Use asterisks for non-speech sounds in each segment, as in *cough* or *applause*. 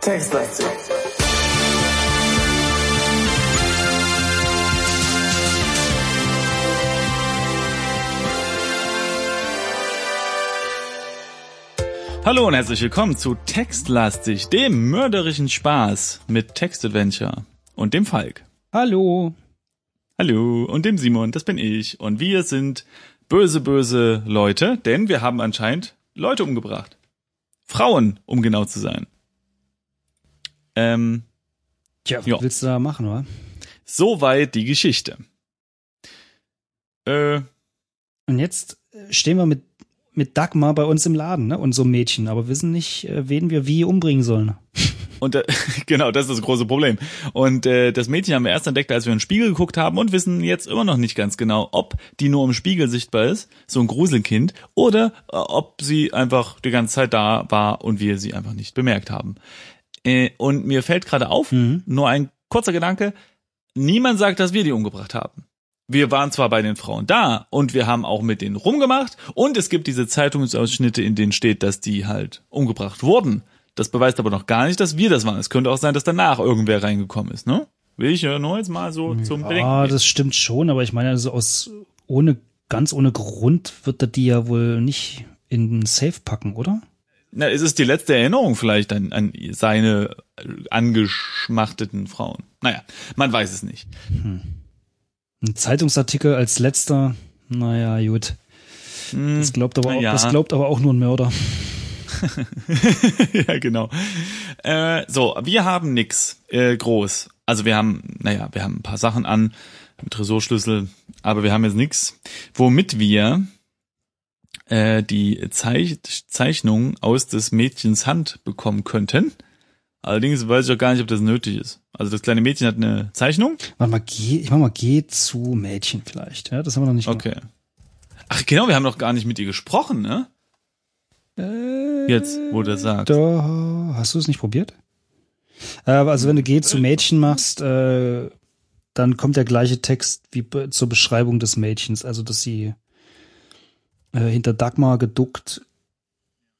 Textlastig. Hallo und herzlich willkommen zu Textlastig, dem mörderischen Spaß mit Textadventure und dem Falk. Hallo. Hallo und dem Simon, das bin ich. Und wir sind böse, böse Leute, denn wir haben anscheinend Leute umgebracht. Frauen, um genau zu sein. Ähm, Tja, was Ja. willst du da machen, oder? soweit die Geschichte. Äh, Und jetzt äh, stehen wir mit, mit Dagmar bei uns im Laden, ne? Und so Mädchen, aber wissen nicht, äh, wen wir wie umbringen sollen. *laughs* Und äh, *laughs* genau, das ist das große Problem. Und äh, das Mädchen haben wir erst entdeckt, als wir in den Spiegel geguckt haben und wissen jetzt immer noch nicht ganz genau, ob die nur im Spiegel sichtbar ist, so ein Gruselkind, oder äh, ob sie einfach die ganze Zeit da war und wir sie einfach nicht bemerkt haben. Äh, und mir fällt gerade auf, Mhm. nur ein kurzer Gedanke, niemand sagt, dass wir die umgebracht haben. Wir waren zwar bei den Frauen da und wir haben auch mit denen rumgemacht und es gibt diese Zeitungsausschnitte, in denen steht, dass die halt umgebracht wurden. Das beweist aber noch gar nicht, dass wir das waren. Es könnte auch sein, dass danach irgendwer reingekommen ist, ne? Will ich ja nur jetzt mal so zum Bedenken. Ah, das stimmt schon, aber ich meine, also aus ohne ganz ohne Grund wird er die ja wohl nicht in den Safe packen, oder? Na, es ist die letzte Erinnerung vielleicht an, an seine angeschmachteten Frauen. Naja, man weiß es nicht. Ein Zeitungsartikel als letzter, naja, gut. Das glaubt aber, auch, ja. das glaubt aber auch nur ein Mörder. *laughs* ja, genau. Äh, so, wir haben nix äh, groß. Also wir haben, naja, wir haben ein paar Sachen an, mit Tresorschlüssel, aber wir haben jetzt nix, womit wir äh, die Zeich Zeichnung aus des Mädchens Hand bekommen könnten. Allerdings weiß ich auch gar nicht, ob das nötig ist. Also das kleine Mädchen hat eine Zeichnung. Warte mal, geh, ich mach mal, geh zu Mädchen vielleicht. Ja, das haben wir noch nicht Okay. Ach genau, wir haben noch gar nicht mit ihr gesprochen, ne? Äh, Jetzt, wo du das sagst. Da, hast du es nicht probiert? Äh, also wenn du Geh zu Mädchen machst, äh, dann kommt der gleiche Text wie be- zur Beschreibung des Mädchens, also dass sie äh, hinter Dagmar geduckt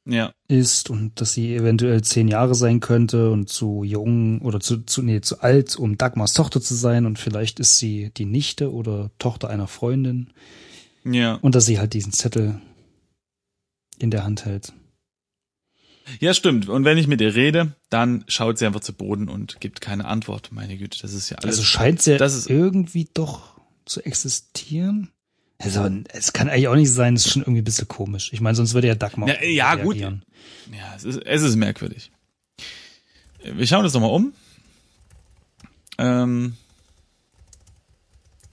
Ja. ist und dass sie eventuell zehn Jahre sein könnte und zu jung oder zu, zu, nee, zu alt, um Dagmars Tochter zu sein und vielleicht ist sie die Nichte oder Tochter einer Freundin Ja. und dass sie halt diesen Zettel in der Hand hält. Ja, stimmt. Und wenn ich mit ihr rede, dann schaut sie einfach zu Boden und gibt keine Antwort. Meine Güte, das ist ja alles. Also scheint sie das ist- irgendwie doch zu existieren. Also, es kann eigentlich auch nicht sein, es ist schon irgendwie ein bisschen komisch. Ich meine, sonst würde ja Dagmar. Ja, ja, gut. ja, es ist, es ist merkwürdig. Wir schauen uns nochmal um. Ähm,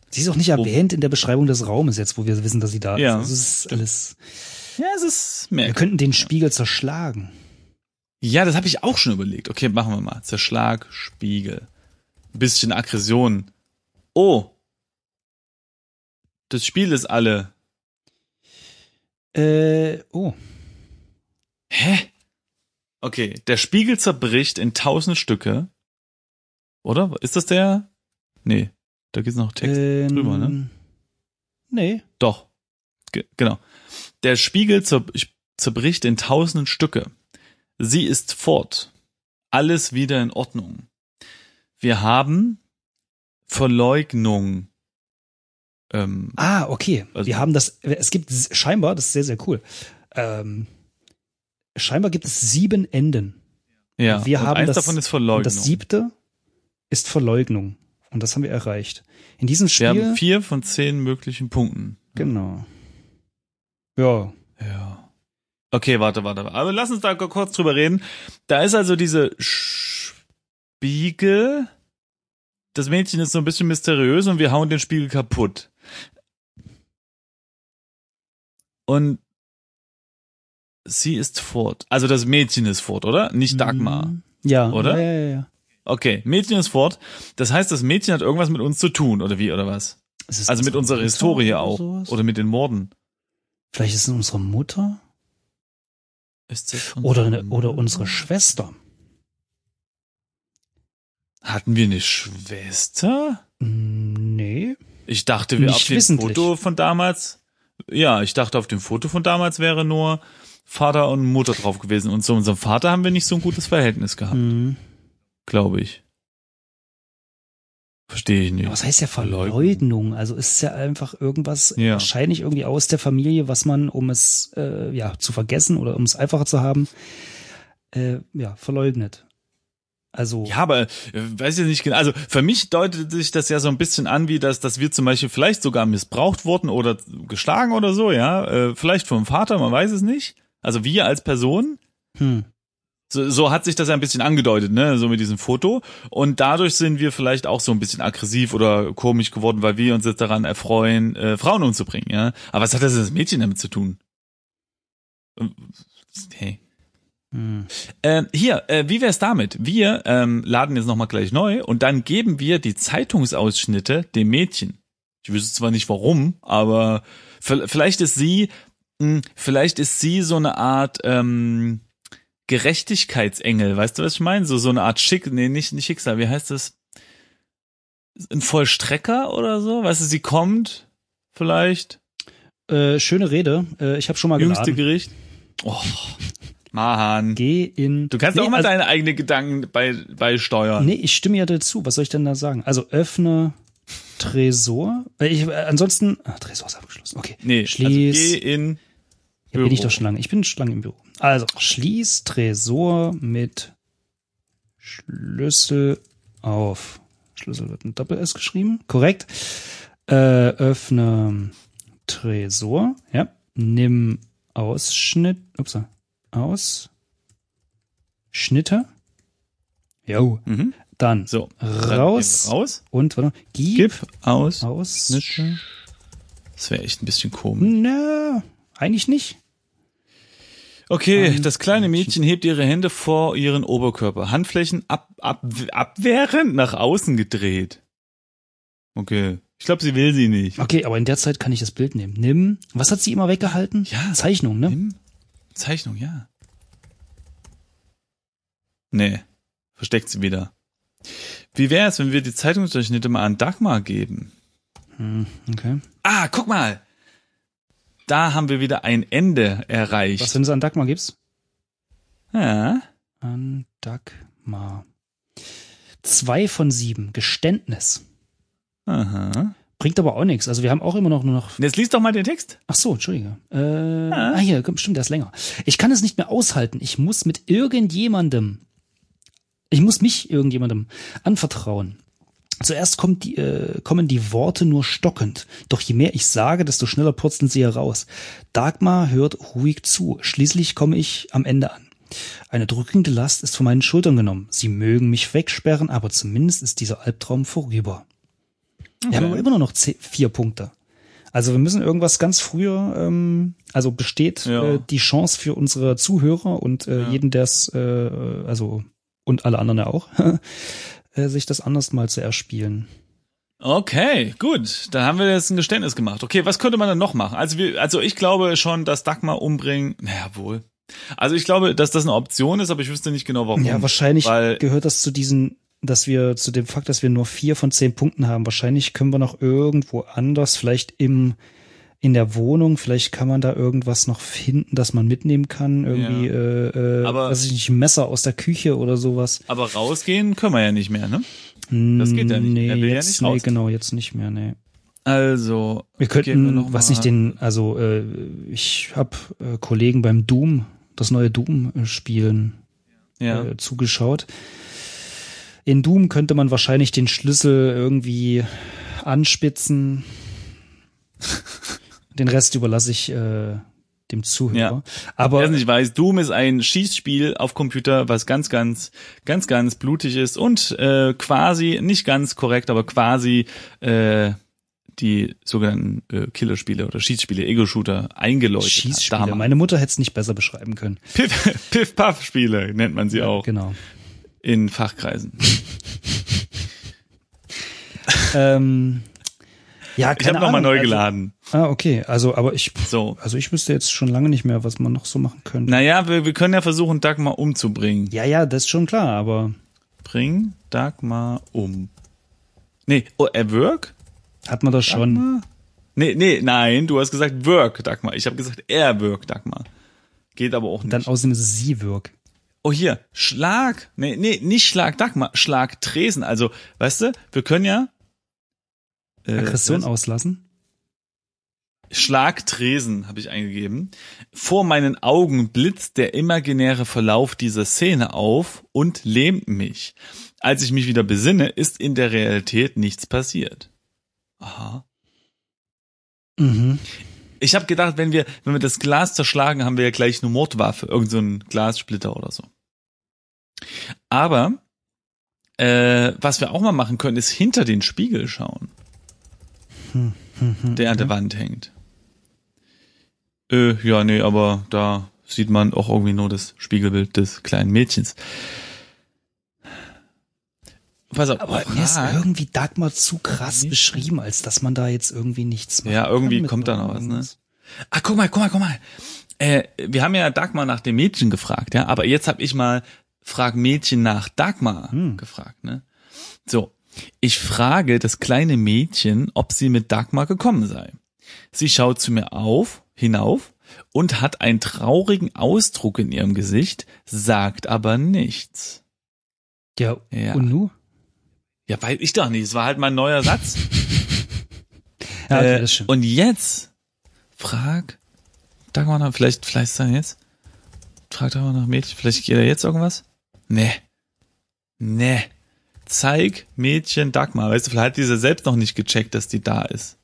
Sie ist auch nicht erwähnt in der Beschreibung des Raumes jetzt, wo wir wissen, dass sie da Ja, ist. Also, es ist alles. Ja, es ist Wir merkwürdig. könnten den Spiegel zerschlagen. Ja, das habe ich auch schon überlegt. Okay, machen wir mal. Zerschlag, Spiegel. Bisschen Aggression. Oh. Das Spiel ist alle. Äh, oh. Hä? Okay, der Spiegel zerbricht in tausend Stücke. Oder? Ist das der? Nee, da gibt's noch Text ähm, drüber, ne? Nee. Doch. Ge genau. Der Spiegel zer zerbricht in tausend Stücke. Sie ist fort. Alles wieder in Ordnung. Wir haben Verleugnung. Ähm, Ah, okay. Also- wir haben das, es gibt scheinbar, das ist sehr, sehr cool. Ähm, scheinbar gibt es sieben Enden. ja, wir haben eins das- davon ist Verleugnung. das siebte ist Verleugnung. Und das haben wir erreicht. In diesem Wir Spiel. haben vier von zehn möglichen Punkten. Genau. Ja. Ja. Okay, warte, warte. Aber lass uns da kurz drüber reden. Da ist also diese Spiegel. Das Mädchen ist so ein bisschen mysteriös und wir hauen den Spiegel kaputt. Und sie ist fort. Also das Mädchen ist fort, oder? Nicht Dagmar. Mhm. Ja. Oder? Ja, ja, ja. Okay, Mädchen ist fort. Das heißt, das Mädchen hat irgendwas mit uns zu tun, oder wie, oder was? Also mit unsere unserer Historie auch. Oder mit den Morden. Vielleicht ist es unsere Mutter Ist das oder, unsere eine, oder unsere Schwester. Hatten wir eine Schwester? Mm, Nee. Ich dachte, wir Nicht auf dem. Foto von damals, ja, ich dachte, auf dem Foto von damals wäre nur Vater und Mutter drauf gewesen. Und zu unserem Vater haben wir nicht so ein gutes Verhältnis gehabt, Mhm. glaube ich. Verstehe ich nicht. Was heißt ja Verleugnung. Also ist es ja einfach irgendwas Ja. wahrscheinlich irgendwie aus der Familie, was man, um es äh, ja zu vergessen oder um es einfacher zu haben, äh, ja verleugnet. Also Ja, aber äh, weiß ich nicht genau. Also für mich deutet sich das ja so ein bisschen an, wie dass, dass wir zum Beispiel vielleicht sogar missbraucht wurden oder geschlagen oder so, ja. Äh, vielleicht vom Vater, man weiß es nicht. Also wir als Person. hm. So, so hat sich das ja ein bisschen angedeutet, ne, so mit diesem Foto. Und dadurch sind wir vielleicht auch so ein bisschen aggressiv oder komisch geworden, weil wir uns jetzt daran erfreuen, äh, Frauen umzubringen, ja. Aber was hat das das Mädchen damit zu tun? Ähm, Hey. Hm. Ähm, hier, äh, wie wär's damit? Wir ähm, laden jetzt nochmal gleich neu und dann geben wir die Zeitungsausschnitte dem Mädchen. Ich wüsste zwar nicht warum, aber vielleicht ist sie, mh, vielleicht ist sie so eine Art ähm, Gerechtigkeitsengel, weißt du, was ich meine? So so eine Art Schick, nee, nicht, nicht Schicksal, wie heißt das? Ein Vollstrecker oder so? Weißt du, sie kommt vielleicht, Äh, schöne Rede. Äh, ich habe schon mal jüngste geladen. Gericht. Oh, Mahan. Geh in. Du kannst nee, auch mal also, deine eigenen Gedanken bei, beisteuern. Nee, ich stimme ja dazu. Was soll ich denn da sagen? Also öffne Tresor. Äh, Ich, äh, ansonsten. Ah, Tresor ist abgeschlossen. Okay. Nee, Schließ. also geh in Ja, bin ich doch schon lange. Ich bin schon lange im Büro. Also, schließ Tresor mit Schlüssel auf. Schlüssel wird mit Doppel-S geschrieben. Korrekt. Äh, öffne Tresor. Ja. Nimm Ausschnitt. Ups. Ausschnitte. Jo. Mhm. Dann So, raus. Dann raus. Und warte, gib, Gib aus. aus. Schnitte. Das wäre echt ein bisschen komisch. Nö, eigentlich nicht. Okay, das kleine Mädchen hebt ihre Hände vor ihren Oberkörper. Handflächen ab, ab, abwehrend nach außen gedreht. Okay. Ich glaube, sie will sie nicht. Okay, aber in der Zeit kann ich das Bild nehmen. Nimm, was hat sie immer weggehalten? Ja. Zeichnung, ne? Nimm. Zeichnung, ja. Nee. Versteckt sie wieder. Wie wäre es, wenn wir die Zeitungsdurchschnitte mal an Dagmar geben? Hm, okay. Ah, guck mal. Da haben wir wieder ein Ende erreicht. Was, wenn es an Dagmar gibst? ja. An Dagmar. Zwei von sieben. Geständnis. Aha. Bringt aber auch nichts. Also wir haben auch immer noch nur noch. Jetzt liest doch mal den Text. Ach so, Entschuldige. Äh, ah, hier, komm, stimmt, der ist länger. Ich kann es nicht mehr aushalten. Ich muss mit irgendjemandem. Ich muss mich irgendjemandem anvertrauen. Zuerst kommt die, äh, kommen die Worte nur stockend. Doch je mehr ich sage, desto schneller purzeln sie heraus. Dagmar hört ruhig zu. Schließlich komme ich am Ende an. Eine drückende Last ist von meinen Schultern genommen. Sie mögen mich wegsperren, aber zumindest ist dieser Albtraum vorüber. Wir haben aber immer nur noch zehn, vier Punkte. Also wir müssen irgendwas ganz früher, ähm, also besteht Ja. äh, die Chance für unsere Zuhörer und äh, jeden, der es, äh, also und alle anderen ja auch, *laughs* äh, sich das anders mal zu erspielen. Okay, gut. Dann haben wir jetzt ein Geständnis gemacht. Okay, was könnte man dann noch machen? Also wir, also ich glaube schon, dass Dagmar umbringen. Naja, wohl. Also ich glaube, dass das eine Option ist, aber ich wüsste nicht genau warum. Ja, wahrscheinlich Weil, gehört das zu diesen, dass wir zu dem Fakt, dass wir nur vier von zehn Punkten haben. Wahrscheinlich können wir noch irgendwo anders, vielleicht im in der Wohnung, vielleicht kann man da irgendwas noch finden, das man mitnehmen kann. Irgendwie, Ja. äh, äh, Aber- weiß ich nicht, Messer aus der Küche oder sowas. aber rausgehen können wir ja nicht mehr, ne? Das geht ja nicht. Nee, will ja jetzt, nicht nee, genau, jetzt nicht mehr, nee. Also. Wir könnten, noch was nicht den, also äh, ich habe äh, Kollegen beim Doom, das neue Doom äh, spielen, Ja. äh, zugeschaut. In Doom könnte man wahrscheinlich den Schlüssel irgendwie anspitzen. *laughs* den Rest überlasse ich äh, dem Zuhörer. Ja. Aber Wer es nicht weiß, Doom ist ein Schießspiel auf Computer, was ganz, ganz, ganz, ganz blutig ist und äh, quasi, nicht ganz korrekt, aber quasi äh, die sogenannten äh, Killerspiele oder Schießspiele, Ego-Shooter eingeläutet hat. Schießspiele. damals. Meine Mutter hätte es nicht besser beschreiben können. Piff- *laughs* Piff-Paff-Spiele nennt man sie auch Genau. in Fachkreisen. *laughs* ähm, ja, Ich habe nochmal neu also- geladen. Ah, okay. Also, aber ich, So. also ich wüsste jetzt schon lange nicht mehr, was man noch so machen könnte. Naja, wir, wir können ja versuchen, Dagmar umzubringen. Ja, ja, das ist schon klar, aber Bring Dagmar um. Nee, oh, erwürg? Hat man das schon. Dagmar? Nee, nee, nein, du hast gesagt Work, Dagmar. Ich habe gesagt er Work, Dagmar. Geht aber auch nicht. Dann außerdem ist es sie Wirk. Oh, hier, Schlag. Nee, nee, nicht Schlag Dagmar, Schlag Tresen. Also, weißt du, wir können ja. Äh, Aggression auslassen. Schlag Tresen habe ich eingegeben. Vor meinen Augen blitzt der imaginäre Verlauf dieser Szene auf und lähmt mich. Als ich mich wieder besinne, ist in der Realität nichts passiert. Aha. Mhm. Ich habe gedacht, wenn wir, wenn wir das Glas zerschlagen, haben wir ja gleich eine Mordwaffe, irgend so ein Glassplitter oder so. Aber äh, was wir auch mal machen können, ist hinter den Spiegel schauen, Hm, hm, hm, der an der Wand hängt. Äh, ja, nee, aber da sieht man auch irgendwie nur das Spiegelbild des kleinen Mädchens. Pass auf, Aber mir ist Prag- irgendwie Dagmar zu krass Nicht. beschrieben, als dass man da jetzt irgendwie nichts macht. Ja, irgendwie kommt da noch was, ne? Ah, guck mal, guck mal, guck mal. Äh, wir haben ja Dagmar nach dem Mädchen gefragt, ja, aber jetzt habe ich mal frag Mädchen nach Dagmar Hm. gefragt, ne? So, ich frage das kleine Mädchen, ob sie mit Dagmar gekommen sei. Sie schaut zu mir auf, hinauf und hat einen traurigen Ausdruck in ihrem Gesicht, sagt aber nichts. Ja, Ja. und nu? Ja, weiß ich doch nicht, es war halt mein neuer Satz. *laughs* Ja, okay, Äh. Und jetzt frag Dagmar nach, vielleicht, vielleicht sagen jetzt, frag Dagmar nach Mädchen, vielleicht geht da jetzt irgendwas? Nee. Nee. Zeig Mädchen Dagmar. Weißt du, vielleicht hat diese selbst noch nicht gecheckt, dass die da ist.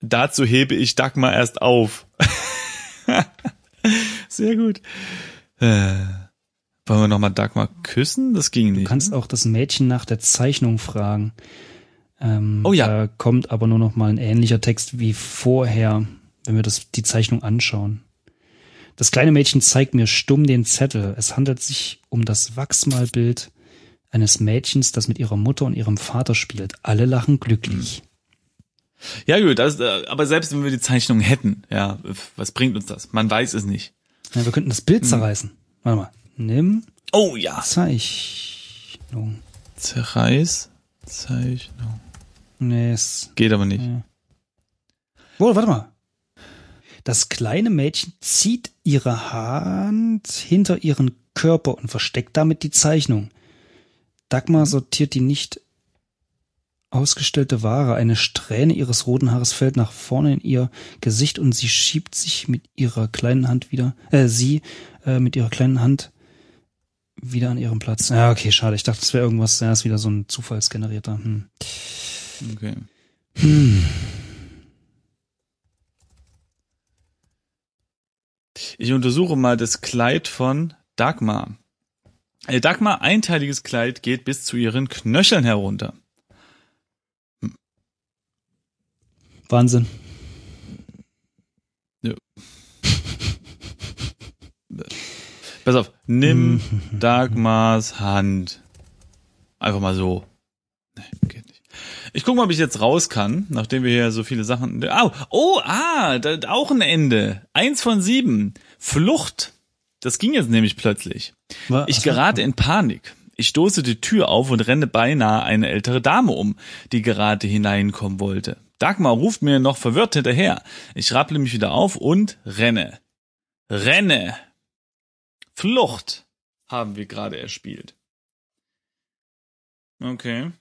Dazu hebe ich Dagmar erst auf. *laughs* Sehr gut. Äh, wollen wir nochmal Dagmar küssen? Das ging nicht. Du kannst ne? auch das Mädchen nach der Zeichnung fragen. Ähm, Oh ja. Da kommt aber nur noch mal ein ähnlicher Text wie vorher, wenn wir das, die Zeichnung anschauen. Das kleine Mädchen zeigt mir stumm den Zettel. Es handelt sich um das Wachsmalbild eines Mädchens, das mit ihrer Mutter und ihrem Vater spielt. Alle lachen glücklich. Ja gut, das, äh, aber selbst wenn wir die Zeichnung hätten, ja, was bringt uns das? Man weiß es nicht. Ja, wir könnten das Bild Hm. zerreißen. Warte mal. Nimm Oh ja. Zeichnung. Zerreiß, Zeichnung. Nee, es Geht aber nicht. Ja. Oh, warte mal. Das kleine Mädchen zieht ihre Hand hinter ihren Körper und versteckt damit die Zeichnung. Dagmar sortiert die nicht ausgestellte Ware. Eine Strähne ihres roten Haares fällt nach vorne in ihr Gesicht und sie schiebt sich mit ihrer kleinen Hand wieder, äh, sie äh, mit ihrer kleinen Hand wieder an ihrem Platz. Ja, okay, schade. Ich dachte, das wäre irgendwas, ja, ist wieder so ein zufallsgenerierter. Hm. Okay. Hm. Ich untersuche mal das Kleid von Dagmar. Äh, Dagmar, einteiliges Kleid geht bis zu ihren Knöcheln herunter. Wahnsinn. Pass auf, nimm. *laughs* Dagmars Hand. Einfach mal so. Nee, geht nicht. Ich gucke mal, ob ich jetzt raus kann, nachdem wir hier so viele Sachen. Au, oh, ah, da, auch ein Ende. Eins von sieben. Flucht. Das ging jetzt nämlich plötzlich. Wa- Ich gerate in Panik. Ich stoße die Tür auf und renne beinahe eine ältere Dame um, die gerade hineinkommen wollte. Dagmar ruft mir noch verwirrt hinterher. Ich rapple mich wieder auf und renne. Renne. Flucht haben wir gerade erspielt. Okay.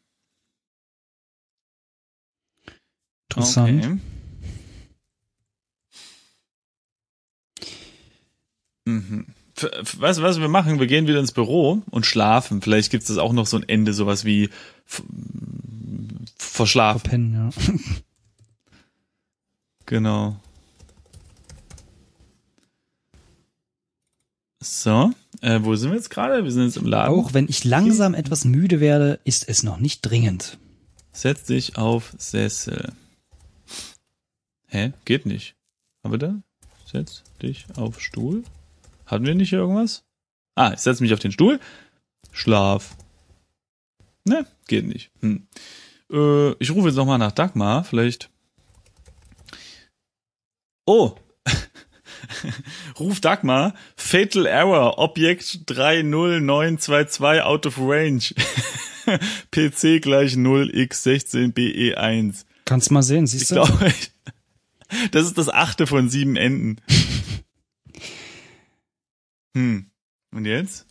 Interessant. Okay. Mhm. Weißt du, was wir machen? Wir gehen wieder ins Büro und schlafen. Vielleicht gibt es auch noch so ein Ende, sowas wie verschlafen. Verpennen, ja. *laughs* Genau. So, äh, wo sind wir jetzt gerade? Wir sind jetzt im Laden. Auch wenn ich langsam etwas müde werde, ist es noch nicht dringend. Setz dich auf Sessel. Hä? Geht nicht. Aber da? Setz dich auf Stuhl. Hatten wir nicht irgendwas? Ah, ich setz mich auf den Stuhl. Schlaf. Ne, geht nicht. Hm. Äh, ich rufe jetzt nochmal nach Dagmar. Vielleicht. Oh. *laughs* Ruf Dagmar, Fatal Error, Objekt 30922 out of range. *laughs* PC gleich 0x16BE1. Kannst mal sehen, siehst Ich du? glaube, *laughs* das ist das achte von sieben Enden. Hm. Und jetzt?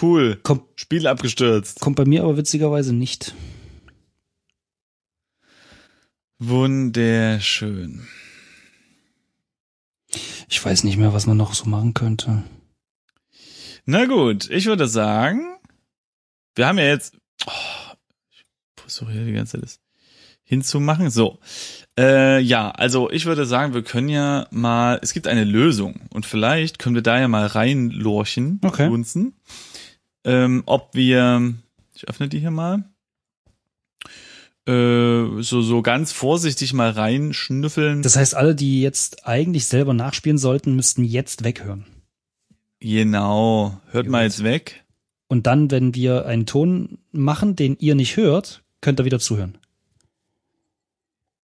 Cool. Kommt, Spiel abgestürzt. kommt bei mir aber witzigerweise nicht. Wunderschön. Ich weiß nicht mehr, was man noch so machen könnte. Na gut, ich würde sagen, wir haben ja jetzt, oh, ich versuche hier die ganze Zeit das hinzumachen. So, äh, ja, also ich würde sagen, wir können ja mal, es gibt eine Lösung und vielleicht können wir da ja mal reinlorchen, Okay. Lunzen, ähm, ob wir, ich öffne die hier mal, äh, so so ganz vorsichtig mal reinschnüffeln. Das heißt, alle, die jetzt eigentlich selber nachspielen sollten, müssten jetzt weghören. genau, hört mal Gut. jetzt weg. Und dann, wenn wir einen Ton machen, den ihr nicht hört, könnt ihr wieder zuhören.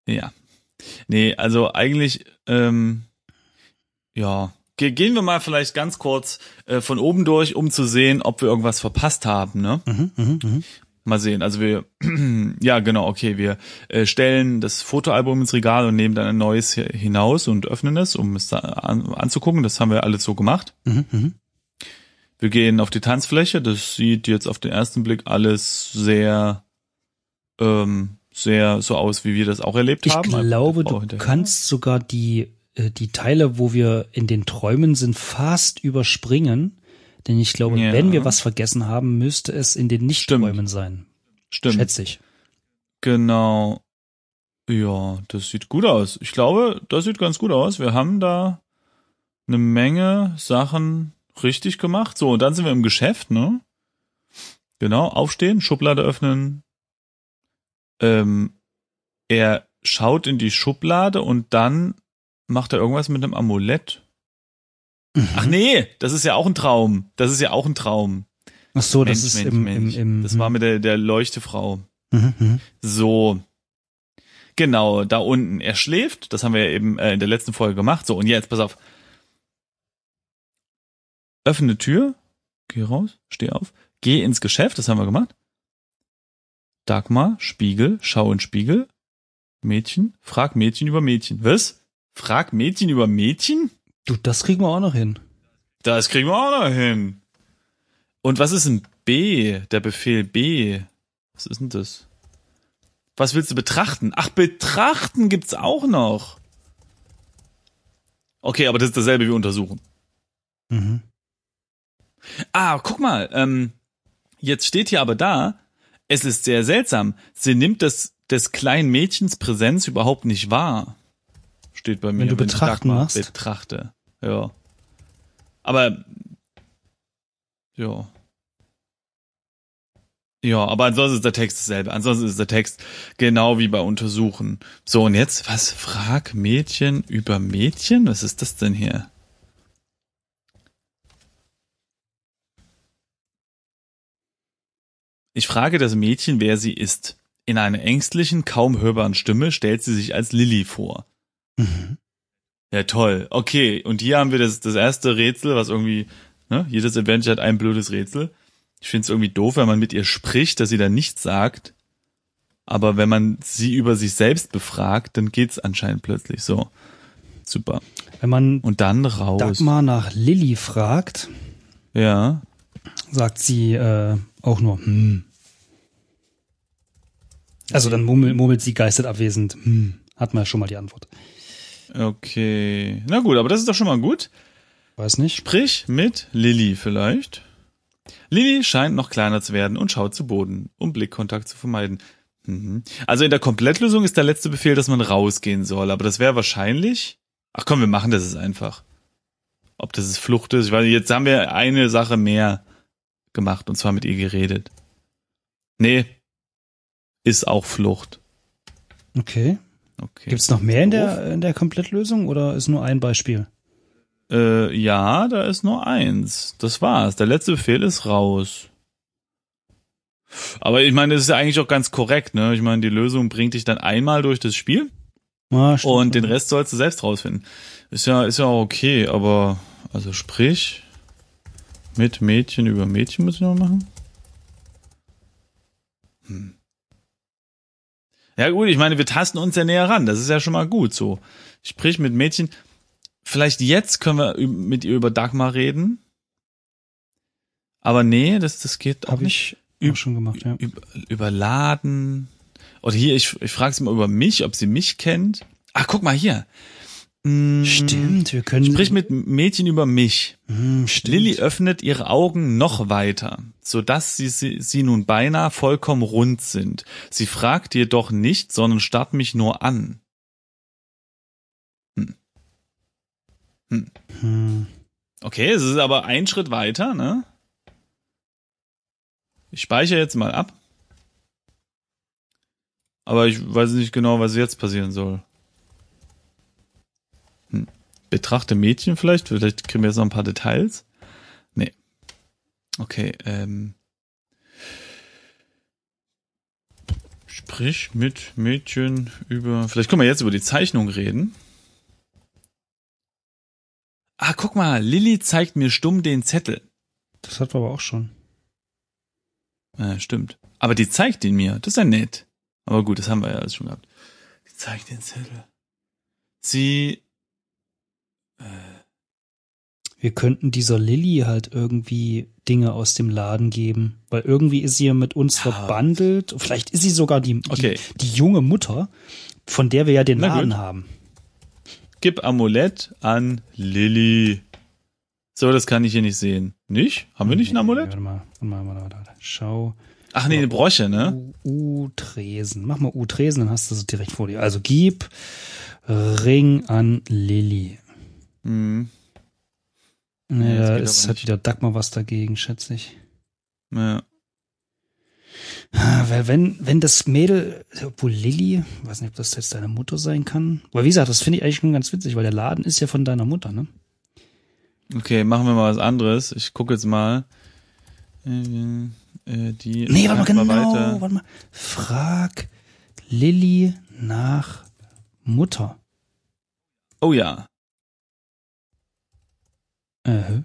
Ja. Nee, also eigentlich, ähm, ja. Ge gehen wir mal vielleicht ganz kurz äh, von oben durch, um zu sehen, ob wir irgendwas verpasst haben, ne? Mhm, mhm, mhm. Mal sehen. Also wir, *clears throat* ja genau, okay, wir äh, stellen das Fotoalbum ins Regal und nehmen dann ein neues hinaus und öffnen es, um es da an, anzugucken. Das haben wir alles so gemacht. Mhm, mhm. Wir gehen auf die Tanzfläche. Das sieht jetzt auf den ersten Blick alles sehr, ähm, sehr so aus, wie wir das auch erlebt Ich haben. glaube, Frau du hinterher. kannst sogar die, äh, die Teile, wo wir in den Träumen sind, fast überspringen. Denn ich glaube, Ja. wenn wir was vergessen haben, müsste es in den Nicht-Träumen sein. Stimmt. Schätze ich. Genau. Ja, das sieht gut aus. Ich glaube, das sieht ganz gut aus. Wir haben da eine Menge Sachen richtig gemacht. So, und dann sind wir im Geschäft, ne? Genau, aufstehen, Schublade öffnen. Ähm, er schaut in die Schublade und dann macht er irgendwas mit einem Amulett. Ach nee, das ist ja auch ein Traum. Das ist ja auch ein Traum. Ach so, das Mensch, ist Mensch, im, Mensch. im, im das war mit der, der Leuchtefrau. Mhm, mhm. So. Genau, da unten. Er schläft. Das haben wir ja eben äh, in der letzten Folge gemacht. So, und jetzt, pass auf. Öffne Tür. Geh raus. Steh auf. Geh ins Geschäft. Das haben wir gemacht. Dagmar, Spiegel. Schau in Spiegel. Mädchen. Frag Mädchen über Mädchen. Was? Frag Mädchen über Mädchen? Du, das kriegen wir auch noch hin. Das kriegen wir auch noch hin. Und was ist ein B? Der Befehl B. Was ist denn das? Was willst du betrachten? Ach, betrachten gibt's auch noch. Okay, aber das ist dasselbe wie untersuchen. Mhm. Ah, guck mal, ähm, jetzt steht hier aber da, es ist sehr seltsam. Sie nimmt das des kleinen Mädchens Präsenz überhaupt nicht wahr. Steht bei mir. du ich betrachten machst? Betrachte. Ja. Aber ja. Ja, aber ansonsten ist der Text dasselbe. Ansonsten ist der Text genau wie bei Untersuchen. So, und jetzt, was? Frag Mädchen über Mädchen? Was ist das denn hier? Ich frage das Mädchen, wer sie ist. In einer ängstlichen, kaum hörbaren Stimme stellt sie sich als Lilly vor. Mhm. Ja, toll. Okay, und hier haben wir das, das erste Rätsel, was irgendwie, ne, jedes Adventure hat ein blödes Rätsel. Ich finde es irgendwie doof, wenn man mit ihr spricht, dass sie dann nichts sagt. Aber wenn man sie über sich selbst befragt, dann geht's anscheinend plötzlich so. Super. Wenn man Und dann raus. Dagmar nach Lilly fragt, Ja. sagt sie äh, auch nur hm. Also dann murmelt, murmelt sie geistet abwesend. Hm. Hat man ja schon mal die Antwort. Okay. Na gut, aber das ist doch schon mal gut. Weiß nicht. Sprich mit Lilly vielleicht. Lilly scheint noch kleiner zu werden und schaut zu Boden, um Blickkontakt zu vermeiden. Mhm. Also in der Komplettlösung ist der letzte Befehl, dass man rausgehen soll, aber das wäre wahrscheinlich. Ach komm, wir machen das jetzt einfach. Ob das ist Flucht ist, ich weiß nicht, jetzt haben wir eine Sache mehr gemacht und zwar mit ihr geredet. Nee, ist auch Flucht. Okay. Okay. Gibt's noch mehr in der, in der Komplettlösung oder ist nur ein Beispiel? Äh, ja, da ist nur eins. Das war's. Der letzte Befehl ist raus. Aber ich meine, das ist ja eigentlich auch ganz korrekt, ne? Ich meine, die Lösung bringt dich dann einmal durch das Spiel Ah, stimmt Und den. Rest sollst du selbst rausfinden. Ist ja, ist ja auch okay, aber, also sprich, mit Mädchen über Mädchen muss ich noch machen? Hm. Ja gut, ich meine, wir tasten uns ja näher ran. Das ist ja schon mal gut so. Sprich mit Mädchen. Vielleicht jetzt können wir mit ihr über Dagmar reden. Aber nee, das, das geht auch Hab nicht. ich auch schon gemacht, ja. Über, überladen. Oder hier, ich, ich frage sie mal über mich, ob sie mich kennt. Ah, guck mal hier. Mm, Stimmt, wir können. Sprich mit Mädchen über mich. Hm. Lilly öffnet ihre Augen noch weiter, sodass sie, sie, sie nun beinahe vollkommen rund sind. Sie fragt jedoch nicht, sondern starrt mich nur an. Hm. Okay, es ist aber ein Schritt weiter, ne? Ich speichere jetzt mal ab. Aber ich weiß nicht genau, was jetzt passieren soll. Betrachte Mädchen vielleicht? Vielleicht kriegen wir jetzt noch ein paar Details. Nee. Okay, ähm. Sprich mit Mädchen über. Vielleicht können wir jetzt über die Zeichnung reden. Ah, guck mal, Lilly zeigt mir stumm den Zettel. Das hatten wir aber auch schon. Ja, stimmt. Aber die zeigt ihn mir. Das ist ja nett. Aber gut, das haben wir ja alles schon gehabt. Die zeigt den Zettel. Sie. Wir könnten dieser Lilly halt irgendwie Dinge aus dem Laden geben, weil irgendwie ist sie ja mit uns Ja. verbandelt. Vielleicht ist sie sogar die, Okay. die, die junge Mutter, von der wir ja den Na Laden gut. haben. Gib Amulett an Lilly. So, das kann ich hier nicht sehen. Nicht? Haben wir nicht ein Amulett? Warte mal, warte mal, warte mal, warte mal. Schau. Ach nee, eine Brosche, ne? U-Tresen. Mach mal U-Tresen, dann hast du es direkt vor dir. Also gib Ring an Lilly. Hm. Nee, das Ja, geht es hat wieder Dagmar was dagegen, schätze ich. Ja. Ah, Weil wenn, wenn das Mädel, obwohl Lilly, weiß nicht, ob das jetzt deine Mutter sein kann. Aber wie gesagt, das finde ich eigentlich schon ganz witzig, weil der Laden ist ja von deiner Mutter, ne? Okay, machen wir mal was anderes. Ich gucke jetzt mal. Äh, äh, die Nee, warte mal, genau, weiter. warte mal. Frag Lilly nach Mutter. Oh ja. Äh,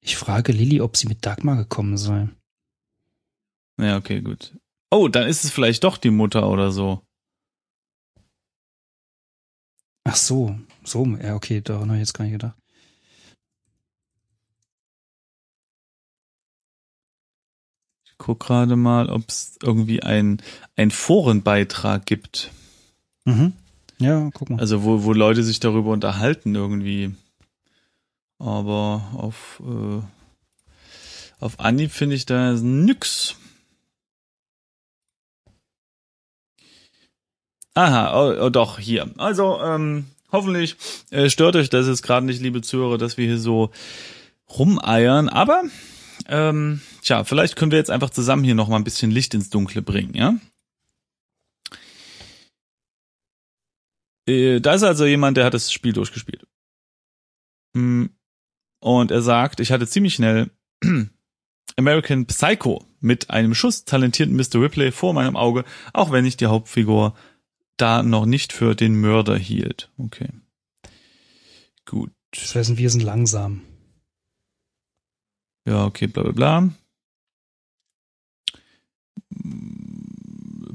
ich frage Lilly, ob sie mit Dagmar gekommen sei. Ja, okay, gut. Oh, dann ist es vielleicht doch die Mutter oder so. Ach so, so, ja, okay, daran habe ich jetzt gar nicht gedacht. Ich guck gerade mal, ob es irgendwie ein, ein Forenbeitrag gibt. Mhm. Ja, guck mal. Also wo, wo Leute sich darüber unterhalten irgendwie. Aber auf, äh, auf Anhieb finde ich da nix. Aha, oh, oh doch, hier. Also, ähm, hoffentlich äh, stört euch das jetzt gerade nicht, liebe Zuhörer, dass wir hier so rumeiern. Aber, ähm, tja, vielleicht können wir jetzt einfach zusammen hier noch mal ein bisschen Licht ins Dunkle bringen, ja? Äh, Da ist also jemand, der hat das Spiel durchgespielt. Hm, Und er sagt, ich hatte ziemlich schnell *clears throat* American Psycho mit einem Schuss talentierten Mr. Ripley vor meinem Auge, auch wenn ich die Hauptfigur da noch nicht für den Mörder hielt. Okay. Gut. Das heißt, wir sind langsam. Ja, okay, bla bla bla.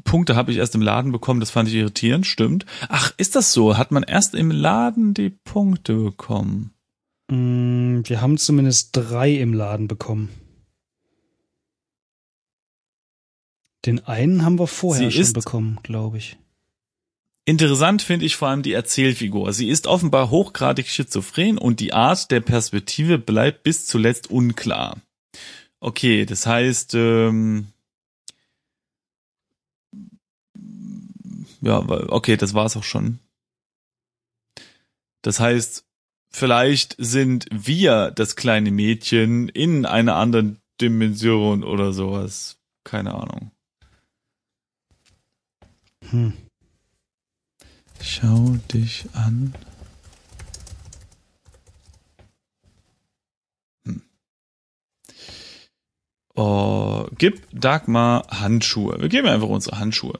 Punkte habe ich erst im Laden bekommen, das fand ich irritierend, stimmt. Ach, ist das so? Hat man erst im Laden die Punkte bekommen? Mm, Wir haben zumindest drei im Laden bekommen. Den einen haben wir vorher Sie schon bekommen, glaube ich. Interessant finde ich vor allem die Erzählfigur. Sie ist offenbar hochgradig schizophren und die Art der Perspektive bleibt bis zuletzt unklar. Okay, das heißt, ähm, ja, okay, das war's auch schon. Das heißt, vielleicht sind wir das kleine Mädchen in einer anderen Dimension oder sowas. Keine Ahnung. Hm. Schau dich an. Hm. Oh, gib Dagmar Handschuhe. Wir geben einfach unsere Handschuhe.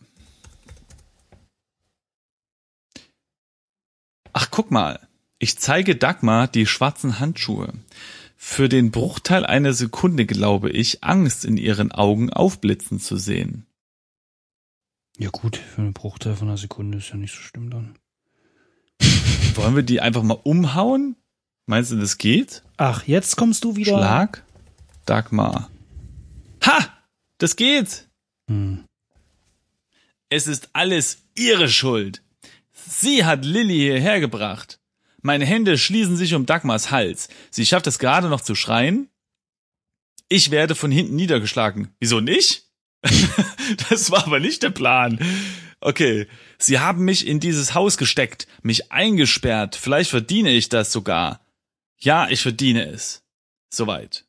guck mal. Ich zeige Dagmar die schwarzen Handschuhe. Für den Bruchteil einer Sekunde glaube ich, Angst in ihren Augen aufblitzen zu sehen. Ja gut, für einen Bruchteil von einer Sekunde ist ja nicht so schlimm dann. *laughs* Wollen wir die einfach mal umhauen? Meinst du, das geht? Ach, jetzt kommst du wieder. Schlag? Dagmar. Ha! Das geht! Hm. Es ist alles ihre Schuld. Sie hat Lilly hierher gebracht. Meine Hände schließen sich um Dagmars Hals. Sie schafft es gerade noch zu schreien. Ich werde von hinten niedergeschlagen. Wieso nicht? *laughs* das war aber nicht der Plan. Okay, sie haben mich in dieses Haus gesteckt, mich eingesperrt. Vielleicht verdiene ich das sogar. Ja, ich verdiene es. Soweit.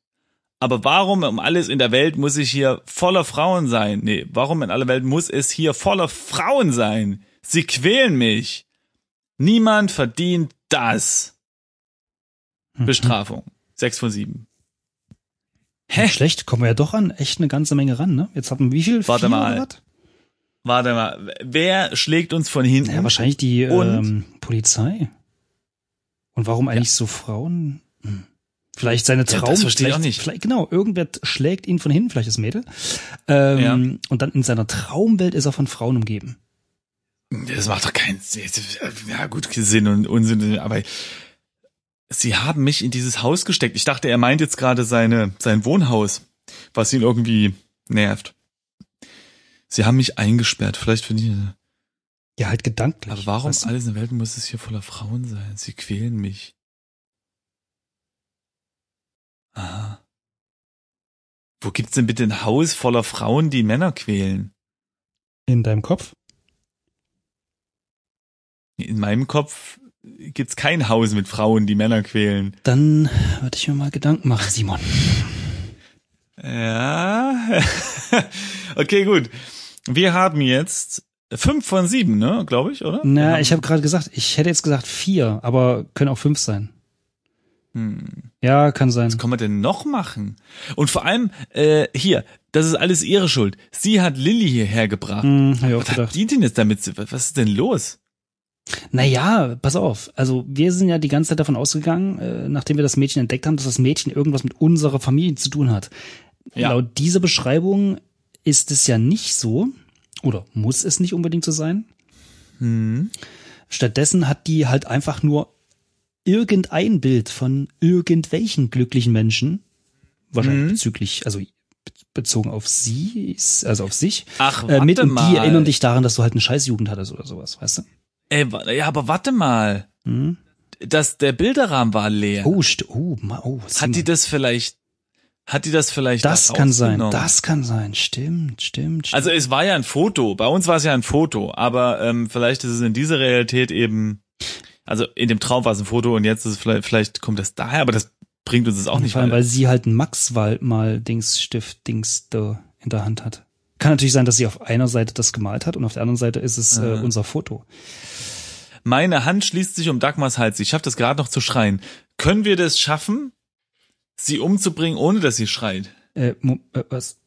Aber warum um alles in der Welt muss ich hier voller Frauen sein? Nee, warum in aller Welt muss es hier voller Frauen sein? Sie quälen mich. Niemand verdient das. Mhm. Bestrafung. Sechs von sieben. Hä? Schlecht, kommen wir ja doch an echt eine ganze Menge ran, ne? Jetzt haben wir wie viel? Warte Vier mal. Warte mal, wer schlägt uns von hinten? Ja, wahrscheinlich die Und? ähm, Polizei. Und warum eigentlich so Frauen? Hm. Vielleicht seine Ja, Traum. das verstehe ich auch nicht. Vielleicht, genau, irgendwer schlägt ihn von hinten, vielleicht das Mädel. Ähm, Ja. Und dann in seiner Traumwelt ist er von Frauen umgeben. Das macht doch keinen Sinn. Ja, gut, Sinn und Unsinn, aber sie haben mich in dieses Haus gesteckt. Ich dachte, er meint jetzt gerade seine, sein Wohnhaus, was ihn irgendwie nervt. Sie haben mich eingesperrt, vielleicht für die. Ja, halt gedanklich. Aber warum weißt du? alles in der Welt muss es hier voller Frauen sein? Sie quälen mich. Aha. Wo gibt's denn bitte ein Haus voller Frauen, die Männer quälen? In deinem Kopf? In meinem Kopf gibt's kein Haus mit Frauen, die Männer quälen. Dann würde ich mir mal Gedanken machen, Simon. Ja. *laughs* okay, gut. Wir haben jetzt fünf von sieben, ne, glaube ich, oder? Na, ich habe gerade gesagt, ich hätte jetzt gesagt vier, aber können auch fünf sein. Hm. Ja, kann sein. Was kann man denn noch machen? Und vor allem, äh, hier, das ist alles ihre Schuld. Sie hat Lilly hierher gebracht. Hm, hab ich auch Was hat gedacht. die denn jetzt damit? Was ist denn los? Naja, pass auf. Also wir sind ja die ganze Zeit davon ausgegangen, äh, nachdem wir das Mädchen entdeckt haben, dass das Mädchen irgendwas mit unserer Familie zu tun hat. Ja. Laut dieser Beschreibung ist es ja nicht so, oder muss es nicht unbedingt so sein. Hm. Stattdessen hat die halt einfach nur irgendein Bild von irgendwelchen glücklichen Menschen, wahrscheinlich Mhm. bezüglich, also bezogen auf sie, also auf sich, Ach, äh, mit und mal. die erinnern dich daran, dass du halt eine Scheißjugend hattest oder sowas, weißt du? Ey, ja, aber warte mal. Hm? Das, der Bilderrahmen war leer. Oh, oh, oh, hat die das vielleicht, hat die das vielleicht Das da kann sein, das kann sein. Stimmt, stimmt, stimmt. Also es war ja ein Foto. Bei uns war es ja ein Foto, aber ähm, vielleicht ist es in dieser Realität eben, also in dem Traum war es ein Foto und jetzt ist es vielleicht, vielleicht kommt das daher, aber das bringt uns das auch nicht Vor allem, weiter. weil sie halt einen Maxwald mal Dings Stift Dings da in der Hand hat. Kann natürlich sein, dass sie auf einer Seite das gemalt hat und auf der anderen Seite ist es äh, Ah. unser Foto. Meine Hand schließt sich um Dagmars Hals. Ich schaffe das gerade noch zu schreien. Können wir das schaffen, sie umzubringen, ohne dass sie schreit? Äh, äh, was?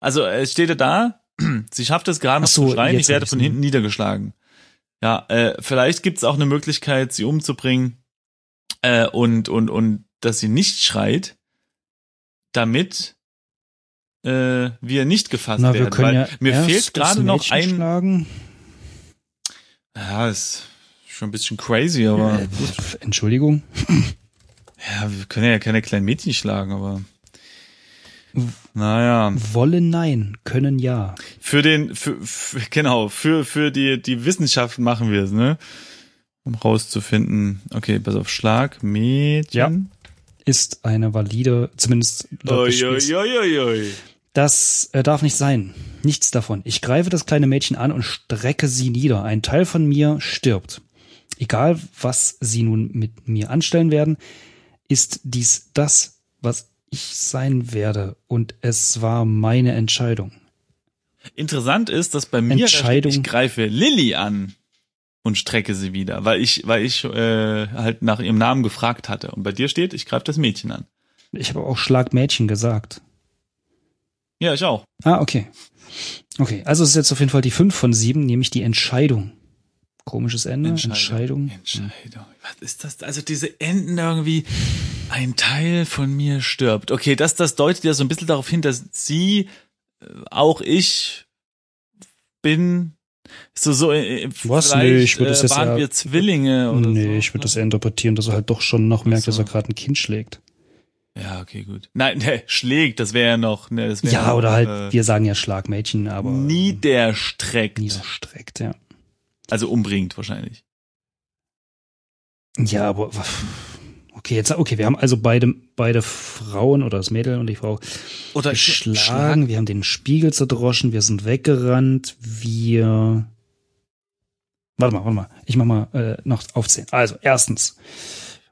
Also es steht da, *clears throat* sie schafft es gerade noch so, zu schreien, ich werde von hinten niedergeschlagen. Ja, äh, vielleicht gibt es auch eine Möglichkeit, sie umzubringen äh, und, und, und dass sie nicht schreit, damit äh, wir nicht gefasst Na, werden. wir können weil ja mir fehlt gerade noch ein. Schlagen. Ja, ist schon ein bisschen crazy, aber Äh, Entschuldigung. ja, wir können ja keine kleinen Mädchen schlagen, aber naja. Wollen nein, können ja. Für den, für, für genau, für, für die, die Wissenschaft machen wir es, ne? Um rauszufinden, okay, pass auf, Schlag, Mädchen. Ist eine valide, zumindest laut des Spiels. Uiuiuiui. Das äh, darf nicht sein. Nichts davon. Ich greife das kleine Mädchen an und strecke sie nieder. Ein Teil von mir stirbt. Egal, was sie nun mit mir anstellen werden, ist dies das, was ich sein werde. Und es war meine Entscheidung. Interessant ist, dass bei mir steht, ich greife Lilly an und strecke sie wieder, weil ich, weil ich äh, halt nach ihrem Namen gefragt hatte. Und bei dir steht, ich greife das Mädchen an. Ich habe auch Schlagmädchen gesagt. Ja, ich auch. Ah, okay. Okay, also es ist jetzt auf jeden Fall die 5 von 7, nämlich die Entscheidung. Komisches Ende, Entscheidung. Entscheidung. Was ist das? Also diese Enden irgendwie, ein Teil von mir stirbt. Okay, das, das deutet ja so ein bisschen darauf hin, dass sie, äh, auch ich bin, so, so, äh, Was? vielleicht, Nee, ich würde das äh, jetzt waren eher- wir Zwillinge oder nee, so. ich würde das eher interpretieren, dass er halt doch schon noch merkt, so. dass er gerade ein Kind schlägt. Ja, okay, gut. Nein, ne, schlägt, das wäre ja noch, ne, das wär Ja, noch, oder halt, äh, wir sagen ja Schlagmädchen, aber niederstreckt. niederstreckt, ja. Also umbringt wahrscheinlich. Ja, aber okay, jetzt okay, wir haben also beide beide Frauen oder das Mädel und die Frau Oder geschlagen, wir haben den Spiegel zerdroschen, wir sind weggerannt, wir Warte mal, warte mal. Ich mach mal äh, noch aufzählen. Also, erstens,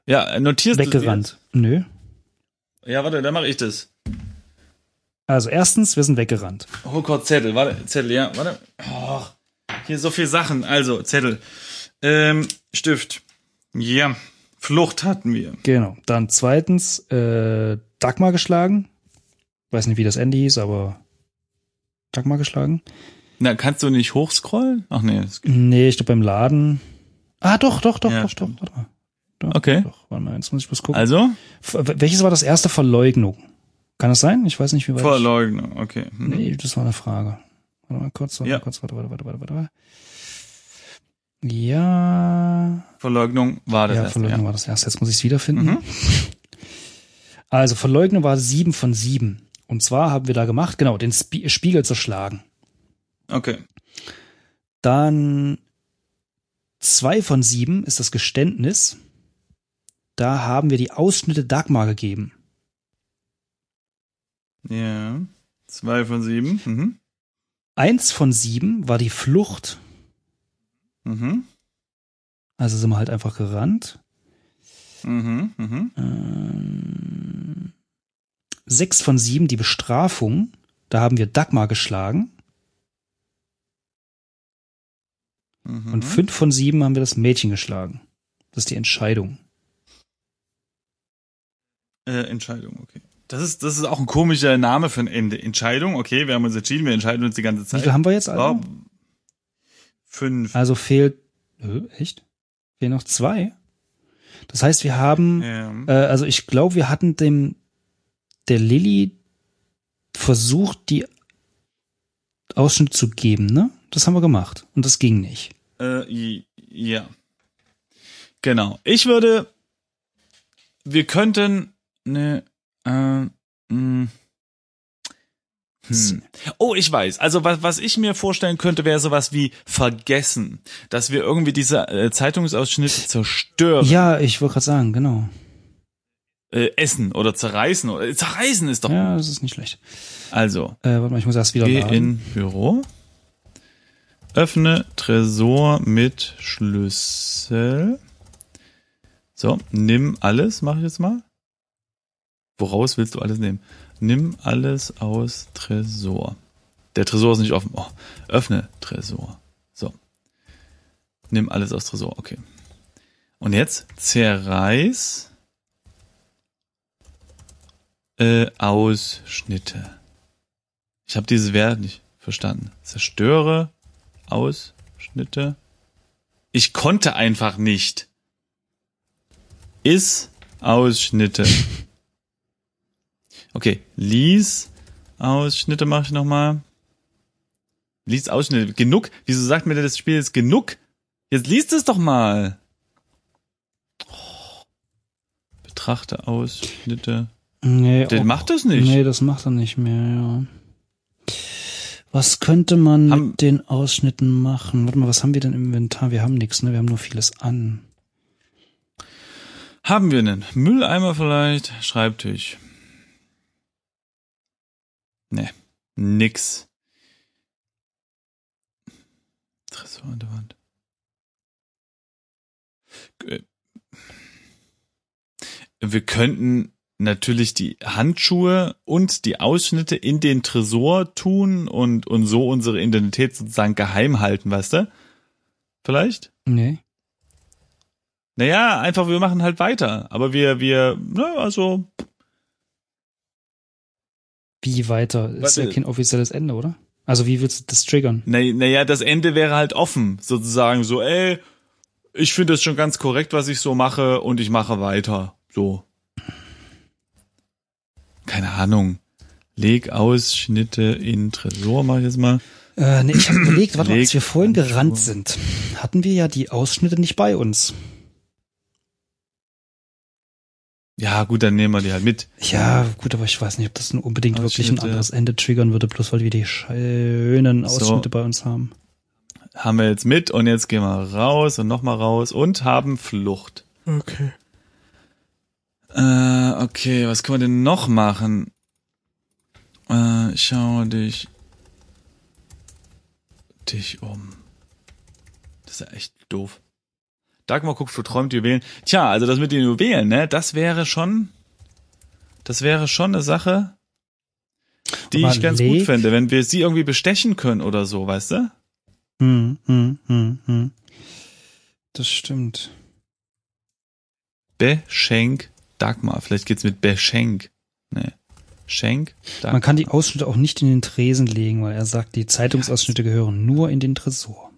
Ja, notierst weggerannt. Nö. du die? Ja, warte, dann mache ich das. Also, erstens, wir sind weggerannt. Oh Gott, Zettel, warte, Zettel, ja, warte. Oh, hier so viel Sachen. Also, Zettel. Ähm, Stift. Ja. Flucht hatten wir. Genau. Dann zweitens, äh, Dagmar geschlagen. Weiß nicht, wie das Ende hieß, aber Dagmar geschlagen. Na, kannst du nicht hochscrollen? Ach nee. Das Nee, ich glaube beim Laden. Ah, doch, doch, doch, Ja, doch, doch. stimmt. Warte mal. Doch, Okay. Doch, warte mal, jetzt muss ich bloß gucken. also? Welches war das erste Verleugnung? Kann das sein? Ich weiß nicht, wie weit. Verleugnung, okay. Hm. nee, das war eine Frage. Warte mal kurz, warte Ja. mal kurz, warte, warte, warte, warte, warte. warte. Ja. Verleugnung war das ja, erste, Verleugnung ja. war das erste. Jetzt muss ich es wiederfinden. Mhm. *laughs* Also, Verleugnung war sieben von sieben. Und zwar haben wir da gemacht, genau, den Spie Spiegel zerschlagen. Okay. Dann zwei von sieben ist das Geständnis. Da haben wir die Ausschnitte Dagmar gegeben. Ja. Zwei von sieben. Mhm. Eins von sieben war die Flucht. Mhm. Also sind wir halt einfach gerannt. Mhm. Mhm. Ähm, sechs von sieben die Bestrafung. Da haben wir Dagmar geschlagen. Mhm. Und fünf von sieben haben wir das Mädchen geschlagen. Das ist die Entscheidung. Äh, Entscheidung, okay. Das ist, das ist auch ein komischer Name für ein Ende. Entscheidung, okay, wir haben uns entschieden, wir entscheiden uns die ganze Wie Zeit. viel haben wir jetzt? Also, Oh, fünf. also fehlt, äh, echt? Fehlen noch zwei. Das heißt, wir haben, Ja. äh, also ich glaube, wir hatten dem, der Lilly versucht, die Ausschnitte zu geben, ne? Das haben wir gemacht. Und das ging nicht. Äh, ja. Genau. Ich würde, wir könnten, ne, äh, mh, hm. Oh, ich weiß. Also was, was ich mir vorstellen könnte, wäre sowas wie vergessen, dass wir irgendwie diese äh, Zeitungsausschnitte zerstören, Ja, ich wollte gerade sagen, genau. äh, essen oder zerreißen oder zerreißen ist doch. Ja, das ist nicht schlecht. Also Äh, warte mal, ich muss erst wieder Geh laden. in Büro. Öffne Tresor mit Schlüssel. So, nimm alles, mache ich jetzt mal. Woraus willst du alles nehmen? Nimm alles aus Tresor. Der Tresor ist nicht offen. Oh, öffne Tresor. So. Nimm alles aus Tresor, okay. Und jetzt zerreiß äh, Ausschnitte. Ich habe dieses Wert nicht verstanden. Zerstöre Ausschnitte. Ich konnte einfach nicht. Is Ausschnitte. Okay, lies Ausschnitte mache ich nochmal. Lies Ausschnitte. Genug? Wieso sagt mir das Spiel jetzt genug? Jetzt liest es doch mal. Oh. Betrachte Ausschnitte. Nee, Der oh, macht das nicht. Nee, das macht er nicht mehr, ja. Was könnte man Haben- mit den Ausschnitten machen? Warte mal, was haben wir denn im Inventar? Wir haben nichts, ne? Wir haben nur vieles an. Haben wir einen Mülleimer vielleicht? Schreibtisch. Nee, nix. Tresor an der Wand. Äh, Wir könnten natürlich die Handschuhe und die Ausschnitte in den Tresor tun und, und so unsere Identität sozusagen geheim halten, weißt du? Vielleicht? Nee. Naja, einfach, wir machen halt weiter. Aber wir, wir, ne, also, Wie weiter? Ist ja Warte. kein offizielles Ende, oder? Also wie willst du das triggern? Naja, na das Ende wäre halt offen, sozusagen so, ey, ich finde das schon ganz korrekt, was ich so mache und ich mache weiter. So. Keine Ahnung. Leg Ausschnitte in Tresor, mach ich jetzt mal. Äh, nee, ich habe überlegt, *clears throat* warte mal, als wir vorhin gerannt sind, hatten wir ja die Ausschnitte nicht bei uns. Ja, gut, dann nehmen wir die halt mit. Ja, gut, aber ich weiß nicht, ob das nun unbedingt wirklich ein anderes Ende triggern würde, bloß weil wir die schönen So. Ausschnitte bei uns haben. Haben wir jetzt mit und jetzt gehen wir raus und nochmal raus und haben Flucht. Okay. Äh, okay, was können wir denn noch machen? Äh, schau dich dich um. Das ist ja echt doof. Dagmar guckt verträumt Juwelen. Tja, also das mit den Juwelen, ne, das wäre schon, das wäre schon eine Sache, die ich ganz gut fände, wenn wir sie irgendwie bestechen können oder so, weißt du? Hm, hm, hm, hm. Das stimmt. Beschenk Dagmar. Vielleicht geht's mit Beschenk. Nee. Schenk Dagmar. Man kann die Ausschnitte auch nicht in den Tresen legen, weil er sagt, die Zeitungsausschnitte gehören nur in den Tresor.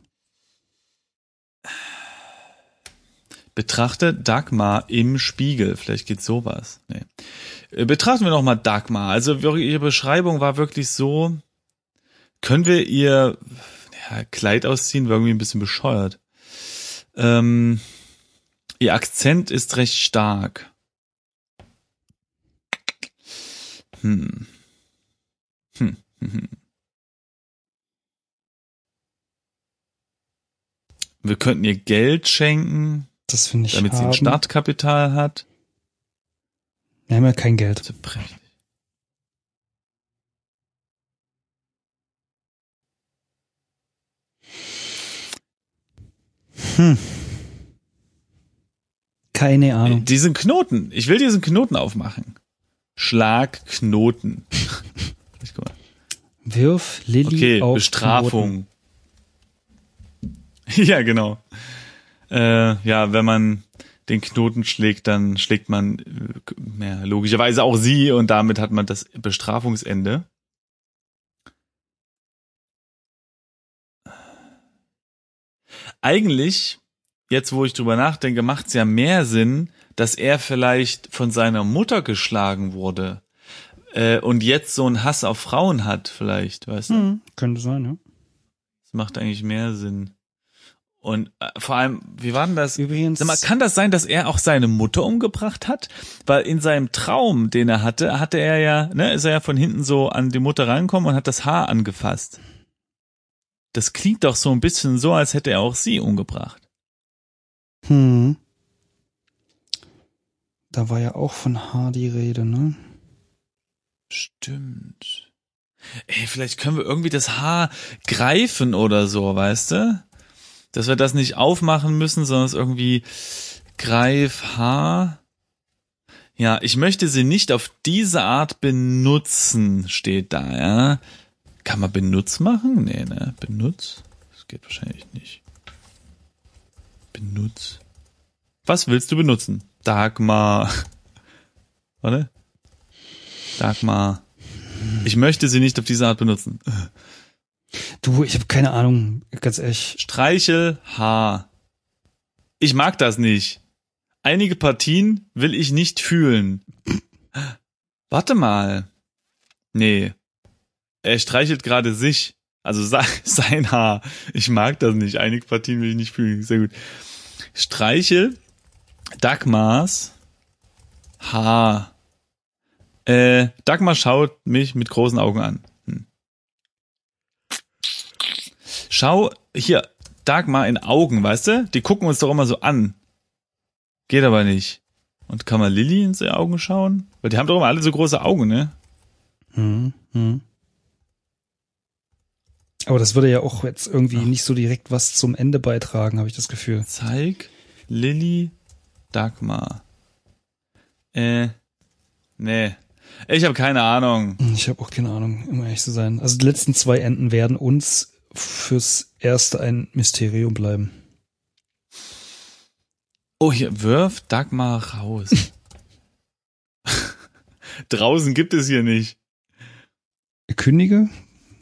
Betrachte Dagmar im Spiegel. Vielleicht geht sowas. Nee. Äh, Betrachten wir noch mal Dagmar. Also ihre Beschreibung war wirklich so. Können wir ihr ja, Kleid ausziehen? War irgendwie ein bisschen bescheuert. Ähm, ihr Akzent ist recht stark. Hm. hm, hm. *laughs* Wir könnten ihr Geld schenken. Das finde ich damit sie ein haben. Startkapital hat. Wir haben ja kein Geld. Hm. Keine Ahnung. Diesen Knoten. Ich will diesen Knoten aufmachen. Schlagknoten. *laughs* Guck mal. Wirf Lilly Okay, auf Knoten. Bestrafung. *laughs* ja, genau. Äh, ja, wenn man den Knoten schlägt, dann schlägt man äh, ja, logischerweise auch sie und damit hat man das Bestrafungsende. Eigentlich, jetzt wo ich drüber nachdenke, macht es ja mehr Sinn, dass er vielleicht von seiner Mutter geschlagen wurde äh, und jetzt so einen Hass auf Frauen hat, vielleicht, weißt du? Hm, könnte sein, ja. Das macht eigentlich mehr Sinn. Und äh, vor allem, wie war denn das? Übrigens, Sag mal, kann das sein, dass er auch seine Mutter umgebracht hat? Weil in seinem Traum, den er hatte, hatte er ja, ne, ist er ja von hinten so an die Mutter reingekommen und hat das Haar angefasst. Das klingt doch so ein bisschen so, als hätte er auch sie umgebracht. hm. Da war ja auch von H die Rede, ne? Stimmt. Ey, vielleicht können wir irgendwie das Haar greifen oder so, weißt du? Dass wir das nicht aufmachen müssen, sondern es irgendwie greif Haar. Ja, ich möchte sie nicht auf diese Art benutzen, steht da, ja. Kann man Benutz machen? Nee, ne? Benutz? Das geht wahrscheinlich nicht. Benutz. Was willst du benutzen? Dagmar. *laughs* Warte. Dagmar. Ich möchte sie nicht auf diese Art benutzen. *laughs* Du, ich habe keine Ahnung, ganz ehrlich. Streichel Haar. Ich mag das nicht. Einige Partien will ich nicht fühlen. *clears throat* Warte mal. Nee. Er streichelt gerade sich. Also se- *laughs* sein Haar. Ich mag das nicht. Einige Partien will ich nicht fühlen. Sehr gut. Streichel Dagmars Haar. Äh, Dagmar schaut mich mit großen Augen an. Hm. Schau hier, Dagmar in Augen, weißt du? Die gucken uns doch immer so an. Geht aber nicht. Und kann man Lilly ins Augen schauen? Weil die haben doch immer alle so große Augen, ne? Hm, hm. Aber das würde ja auch jetzt irgendwie nicht so direkt was zum Ende beitragen, habe ich das Gefühl. Zeig Lilly Dagmar. Äh, nee. Ich habe keine Ahnung. Ich habe auch keine Ahnung, um ehrlich zu sein. Also die letzten zwei Enden werden uns fürs erste ein Mysterium bleiben. Oh, hier, wirf Dagmar raus. *laughs* Draußen gibt es hier nicht. Kündige?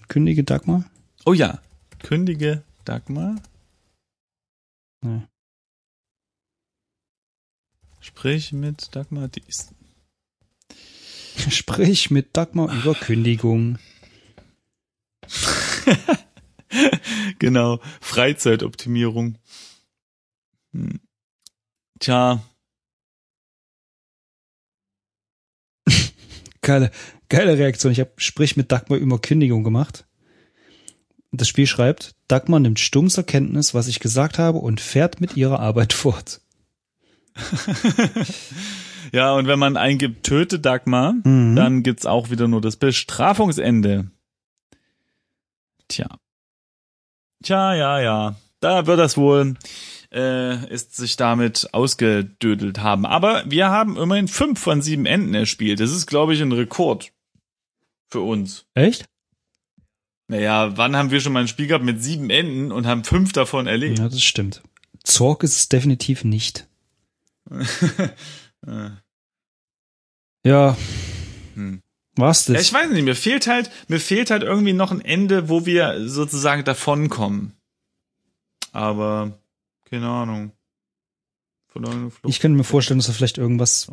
Kündige Dagmar? Oh ja, kündige Dagmar. Nee. Sprich mit Dagmar. Die ist *laughs* Sprich mit Dagmar über *laughs* Kündigung. *laughs* genau, Freizeitoptimierung. Hm. Tja, *laughs* Geile, geile Reaktion. Ich habe Sprich mit Dagmar über Kündigung gemacht. Das Spiel schreibt, Dagmar nimmt stumm zur Kenntnis, was ich gesagt habe und fährt mit ihrer Arbeit *laughs* fort. ja, und wenn man eingibt, töte Dagmar, Mhm. dann gibt's auch wieder nur das Bestrafungsende. Tja. Tja, ja, ja. Da wird das wohl äh, ist sich damit ausgedödelt haben. Aber wir haben immerhin fünf von sieben Enden erspielt. Das ist, glaube ich, ein Rekord für uns. Echt? Naja, wann haben wir schon mal ein Spiel gehabt mit sieben Enden und haben fünf davon erlebt? Ja, das stimmt. Zorg ist es definitiv nicht. Äh, *laughs* Ja, hm. War's Ja, das? ich weiß nicht, mir fehlt halt, mir fehlt halt irgendwie noch ein Ende, wo wir sozusagen davonkommen. Aber, keine Ahnung. Ich könnte mir vorstellen, dass wir vielleicht irgendwas,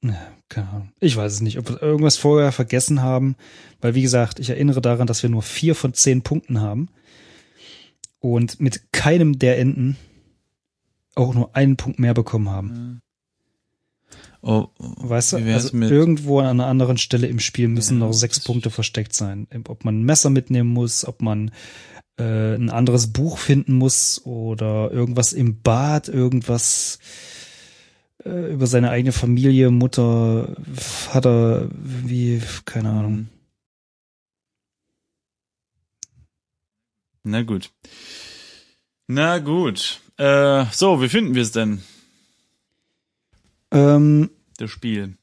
ne, keine Ahnung, ich weiß es nicht, ob wir irgendwas vorher vergessen haben, weil wie gesagt, ich erinnere daran, dass wir nur vier von zehn Punkten haben und mit keinem der Enden auch nur einen Punkt mehr bekommen haben. Oh, Weißt du, also mit- irgendwo an einer anderen Stelle im Spiel müssen Ja, noch sechs Punkte versteckt sein. Ob man ein Messer mitnehmen muss, ob man äh, ein anderes Buch finden muss oder irgendwas im Bad, irgendwas äh, über seine eigene Familie, Mutter, Vater, wie, keine Ahnung. Na gut. Na gut. Äh, so, wie finden wir es denn, Ähm, das Spiel?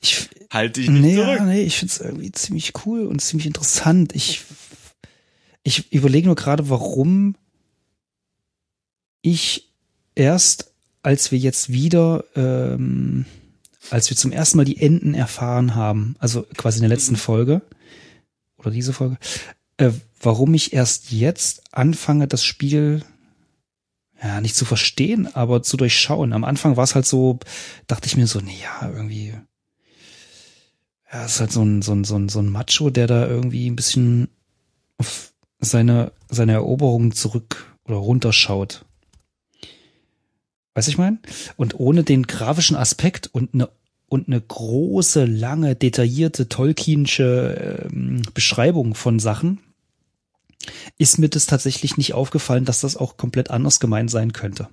ich, Halte dich nicht nee, zurück. ja, nee, ich find's irgendwie ziemlich cool und ziemlich interessant. Ich, ich überlege nur gerade, warum ich erst, als wir jetzt wieder, ähm, als wir zum ersten Mal die Enden erfahren haben, also quasi in der letzten Folge oder diese Folge, äh, warum ich erst jetzt anfange, das Spiel ja nicht zu verstehen, aber zu durchschauen. Am Anfang war es halt so, dachte ich mir so, nee, ja, irgendwie ja, ist halt so ein, so ein, so ein, so ein Macho, der da irgendwie ein bisschen auf seine, seine Eroberungen zurück oder runterschaut. Weißt du, ich meine? Und ohne den grafischen Aspekt und eine und eine große, lange, detaillierte Tolkienische ähm, Beschreibung von Sachen ist mir das tatsächlich nicht aufgefallen, dass das auch komplett anders gemeint sein könnte.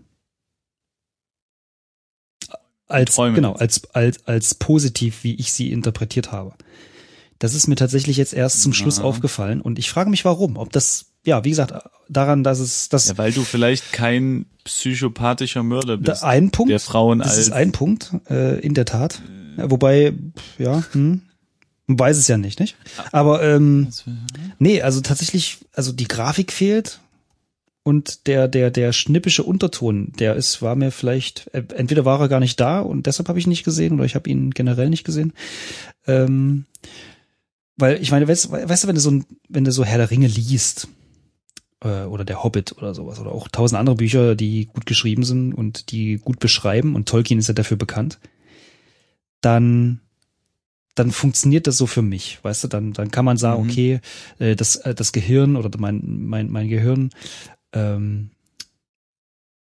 Als, Träume. genau, als, als, als positiv, wie ich sie interpretiert habe. Das ist mir tatsächlich jetzt erst zum Schluss Ja. aufgefallen und ich frage mich warum. Ob das, ja, wie gesagt, daran, dass es, dass Ja, weil du vielleicht kein psychopathischer Mörder bist. ein Punkt, der Frauen das als ist ein Punkt, äh, in der Tat. Ja, wobei, ja, hm, man weiß es ja nicht, nicht? Aber ähm, nee, also tatsächlich, also die Grafik fehlt und der der der schnippische Unterton, der ist war mir vielleicht äh, entweder war er gar nicht da und deshalb habe ich ihn nicht gesehen oder ich habe ihn generell nicht gesehen. Ähm, weil ich meine, weißt, weißt du, wenn du so ein, wenn du so Herr der Ringe liest äh, oder der Hobbit oder sowas oder auch tausend andere Bücher, die gut geschrieben sind und die gut beschreiben und Tolkien ist ja dafür bekannt, dann dann funktioniert das so für mich, weißt du, dann dann kann man sagen, Mhm. okay, äh, das äh, das Gehirn oder mein mein mein Gehirn ähm,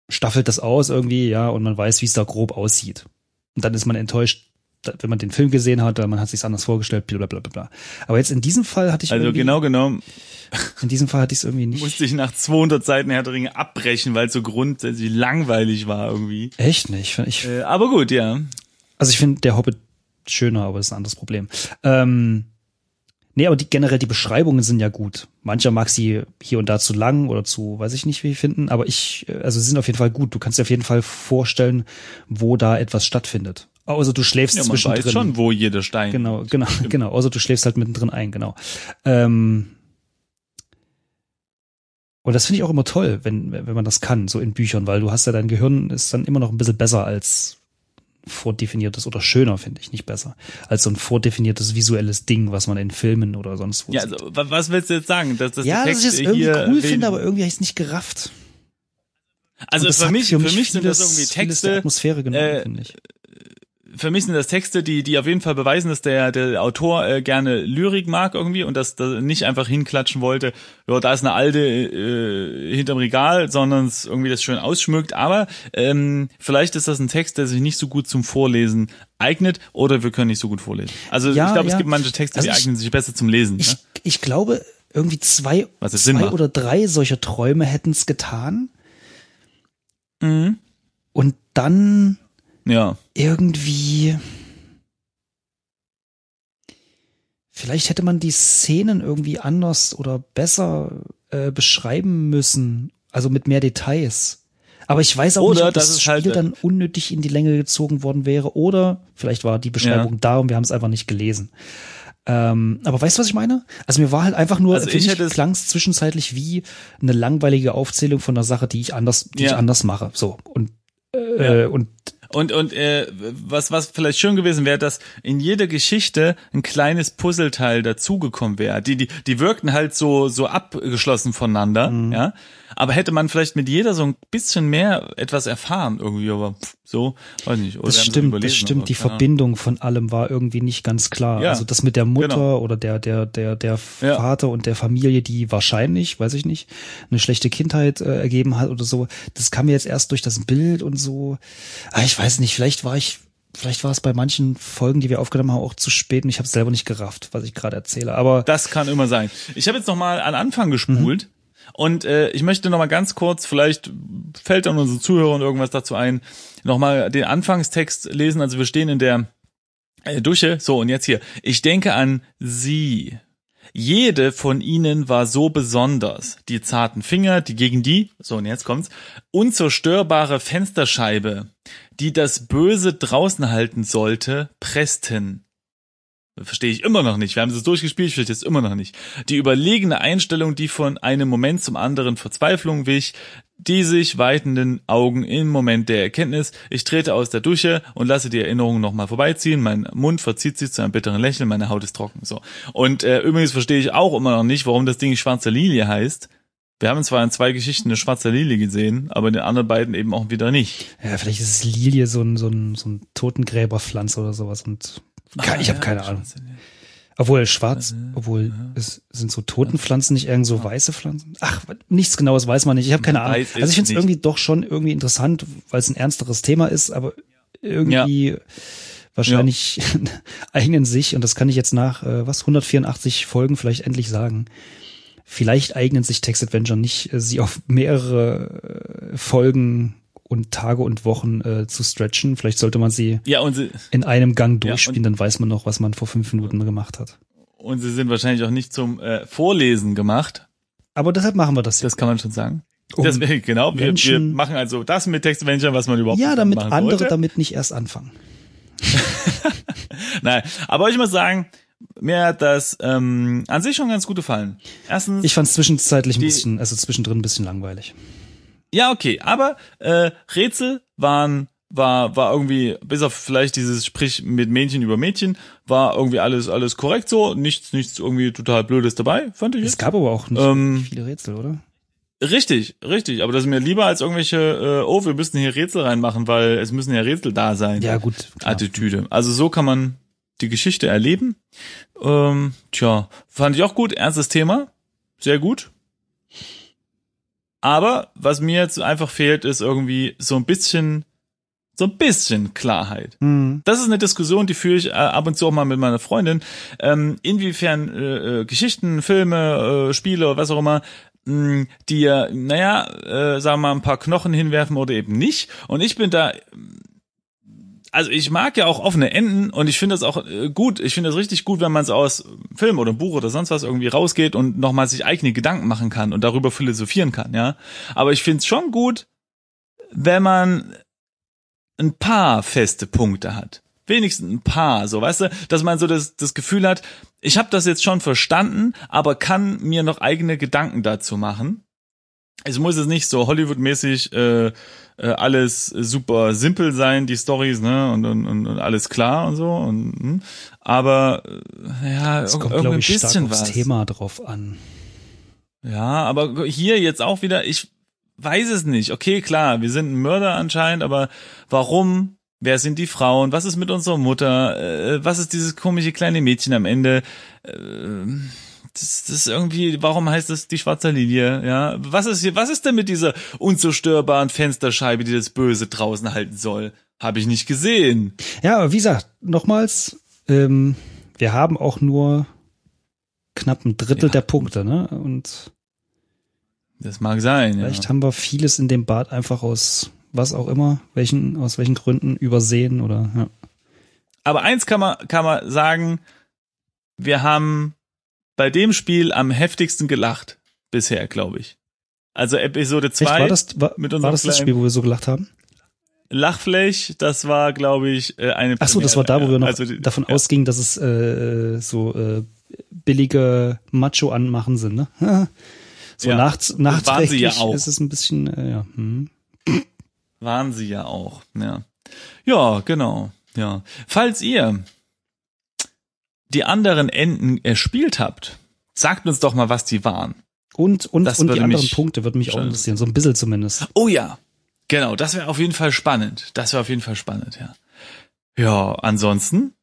staffelt das aus irgendwie, ja, und man weiß, wie es da grob aussieht. Und dann ist man enttäuscht, wenn man den Film gesehen hat, oder man hat sich anders vorgestellt, bla bla bla bla. Aber jetzt in diesem Fall hatte ich Also genau genommen *laughs* in diesem Fall hatte ich es irgendwie nicht. musste ich nach 200 Seiten Herr der Ringe abbrechen, weil es so grundsätzlich langweilig war irgendwie. Echt nicht. Ich, Äh, aber gut, ja. also ich finde der Hobbit schöner, aber das ist ein anderes Problem. Ähm, nee, aber die, generell die Beschreibungen sind ja gut. Mancher mag sie hier und da zu lang oder zu, weiß ich nicht wie finden, aber ich, äh, also sie sind auf jeden Fall gut. Du kannst dir auf jeden Fall vorstellen, wo da etwas stattfindet. Außer du schläfst Ja, man zwischendrin. weiß schon, wo jeder Stein Genau, genau, *laughs* genau. Außer du schläfst halt mittendrin ein, genau. Ähm, und das finde ich auch immer toll, wenn, wenn man das kann, so in Büchern, weil du hast ja dein Gehirn ist dann immer noch ein bisschen besser als vordefiniertes oder schöner, finde ich, nicht besser, als so ein vordefiniertes visuelles Ding, was man in Filmen oder sonst wo Ja, sieht. also, wa- was willst du jetzt sagen? Dass, dass ja, der dass Text ich es irgendwie cool wen- finde, aber irgendwie habe ich es nicht gerafft. Also das für mich, für mich sind das irgendwie vieles der Texte, Atmosphäre genommen, äh, finde ich. Für mich sind das Texte, die, die auf jeden Fall beweisen, dass der, der Autor äh, gerne Lyrik mag irgendwie und dass das nicht einfach hinklatschen wollte, ja, da ist eine alte äh, hinterm Regal, sondern es irgendwie das schön ausschmückt. Aber ähm, vielleicht ist das ein Text, der sich nicht so gut zum Vorlesen eignet oder wir können nicht so gut vorlesen. Also Ja, ich glaube, ja. es gibt manche Texte, Also die ich- eignen sich besser zum Lesen. Ich, ne? ich glaube, irgendwie zwei, zwei oder drei solcher Träume hätten es getan. Mhm. Und dann Ja. irgendwie. Vielleicht hätte man die Szenen irgendwie anders oder besser äh, beschreiben müssen. Also mit mehr Details. Aber ich weiß auch Oder nicht, ob das das, ist Spiel halt, dann unnötig in die Länge gezogen worden wäre. Oder vielleicht war die Beschreibung da und wir haben es einfach nicht gelesen. Ähm, aber weißt du, was ich meine? Also mir war halt einfach nur, Also für ich mich klang es zwischenzeitlich wie eine langweilige Aufzählung von einer Sache, die ich anders, die ich Ja. anders mache. So. Und, äh, und Und, und äh, was, was vielleicht schön gewesen wäre, dass in jeder Geschichte ein kleines Puzzleteil dazugekommen wäre. Die, die, die wirkten halt so, so abgeschlossen voneinander, Mhm. ja. Aber hätte man vielleicht mit jeder so ein bisschen mehr etwas erfahren irgendwie, aber so, weiß nicht. Oder Das stimmt, das stimmt. Die. Verbindung von allem war irgendwie nicht ganz klar. Ja, also das mit der Mutter genau. oder der, der, der, der Ja. Vater und der Familie, die wahrscheinlich, weiß ich nicht, eine schlechte Kindheit äh, ergeben hat oder so. Das kam mir jetzt erst durch das Bild und so. Ah, ich weiß nicht, vielleicht war ich, vielleicht war es bei manchen Folgen, die wir aufgenommen haben, auch zu spät und ich habe es selber nicht gerafft, was ich gerade erzähle. Aber Das kann immer sein. Ich habe jetzt noch mal an Anfang gespult Mhm. Und äh, ich möchte noch mal ganz kurz, vielleicht fällt dann unseren Zuhörern irgendwas dazu ein, noch mal den Anfangstext lesen. Also wir stehen in der äh, Dusche. So und jetzt hier. Ich denke an Sie. Jede von ihnen war so besonders. Die zarten Finger, die gegen die, so und jetzt kommt's, unzerstörbare Fensterscheibe, die das Böse draußen halten sollte, pressten. Verstehe ich immer noch nicht. Wir haben es durchgespielt, ich verstehe es immer noch nicht. Die überlegene Einstellung, die von einem Moment zum anderen Verzweiflung wich, die sich weitenden Augen im Moment der Erkenntnis. Ich trete aus der Dusche und lasse die Erinnerungen nochmal vorbeiziehen. Mein Mund verzieht sich zu einem bitteren Lächeln, meine Haut ist trocken. So. Und äh, übrigens verstehe ich auch immer noch nicht, warum das Ding schwarze Lilie heißt. Wir haben zwar in zwei Geschichten eine schwarze Lilie gesehen, aber in den anderen beiden eben auch wieder nicht. ja, vielleicht ist es Lilie so ein, so ein, so ein Totengräberpflanze oder sowas und Ah, ich habe ja, keine Ahnung. Obwohl schwarz, obwohl es sind so Totenpflanzen nicht irgend so weiße Pflanzen. Ach, nichts genaues weiß man nicht. Ich habe keine Ahnung. Also ich finde es irgendwie doch schon irgendwie interessant, weil es ein ernsteres Thema ist, aber irgendwie wahrscheinlich *laughs* eignen sich und das kann ich jetzt nach äh, was 184 Folgen vielleicht endlich sagen. Vielleicht eignen sich Text Adventure nicht, äh, sie auf mehrere äh, Folgen und Tage und Wochen äh, zu stretchen. Vielleicht sollte man sie Ja, und sie, in einem Gang Ja, durchspielen, dann weiß man noch, was man vor fünf Minuten gemacht hat. und sie sind wahrscheinlich auch nicht zum äh, Vorlesen gemacht. Aber deshalb machen wir das. Das kann man schon sagen. Um Deswegen, *laughs* genau, wir, wir Menschen- machen also das mit Text Adventure, was man überhaupt ja, damit machen andere sollte. damit nicht erst anfangen. *laughs* Nein, aber ich muss sagen, mir hat das ähm, an sich schon ganz gut gefallen. Erstens, Ich fand es zwischenzeitlich ein Die- bisschen, also zwischendrin ein bisschen langweilig. Ja okay, aber äh, Rätsel waren war war irgendwie bis auf vielleicht dieses Sprich mit Mädchen über Mädchen war irgendwie alles alles korrekt so, nichts nichts irgendwie total blödes dabei, fand ich. Es jetzt. gab aber auch nicht Ähm, viele Rätsel, oder? Richtig, richtig, aber das ist mir lieber als irgendwelche äh, oh, wir müssen hier Rätsel reinmachen, weil es müssen ja Rätsel da sein. Ja, gut. klar. Attitüde. Also so kann man die Geschichte erleben. Ähm, tja, fand ich auch gut. Ernstes Thema. Sehr gut. Aber was mir jetzt einfach fehlt, ist irgendwie so ein bisschen, so ein bisschen Klarheit. Hm. Das ist eine Diskussion, die führe ich äh, ab und zu auch mal mit meiner Freundin. Ähm, inwiefern äh, äh, Geschichten, Filme, äh, Spiele, was auch immer, mh, die ja, naja, äh, sagen wir mal, ein paar Knochen hinwerfen oder eben nicht. Und ich bin da also ich mag ja auch offene Enden und ich finde das auch äh, gut. Ich finde das richtig gut, wenn man es aus Film oder Buch oder sonst was irgendwie rausgeht und nochmal sich eigene Gedanken machen kann und darüber philosophieren kann, ja. Aber ich finde es schon gut, wenn man ein paar feste Punkte hat. Wenigstens ein paar, so weißt du, dass man so das, das Gefühl hat, ich habe das jetzt schon verstanden, aber kann mir noch eigene Gedanken dazu machen. Es muss es nicht so Hollywood-mäßig äh, äh, alles super simpel sein, die Stories, ne, und, und, und alles klar und so. Und, hm. aber äh, ja, Es kommt, irgendwie glaube ein ich, stark bisschen aufs was. Thema drauf an. Ja, aber hier jetzt auch wieder, ich weiß es nicht. Okay, klar, wir sind ein Mörder anscheinend, aber warum? Wer sind die Frauen? Was ist mit unserer Mutter? Äh, was ist dieses komische kleine Mädchen am Ende? Äh, das, das ist irgendwie, warum heißt das die schwarze Lilie? Ja, was ist hier, was ist denn mit dieser unzerstörbaren Fensterscheibe, die das Böse draußen halten soll? Habe ich nicht gesehen. Ja, aber wie gesagt, nochmals, ähm, wir haben auch nur knapp ein Drittel Ja. der Punkte, ne? Und Das mag sein. Ja. vielleicht haben wir vieles in dem Bad einfach aus was auch immer, welchen, aus welchen Gründen übersehen oder ja. Aber eins kann man, kann man sagen, wir haben bei dem Spiel am heftigsten gelacht bisher, glaube ich. Also Episode Echt, 2, war das, war, mit war das das Spiel, wo wir so gelacht haben? Lachfläch, das war, glaube ich, äh, eine Ach so, das war da, wo wir noch Also davon ja. ausgingen, dass es äh, so äh, billige Macho-Anmachen sind, ne? *laughs* so Ja, nachts, waren sie nachträglich ja auch. ist es ein bisschen, äh, ja. Hm. Waren sie ja auch, ja. Ja, genau, ja. Falls ihr die anderen Enden erspielt habt, sagt uns doch mal, was die waren. Und, und, Das und die anderen Punkte würde mich auch interessieren, so ein bisschen zumindest. Oh ja, genau, das wäre auf jeden Fall spannend. Das wäre auf jeden Fall spannend, ja. Ja, ansonsten,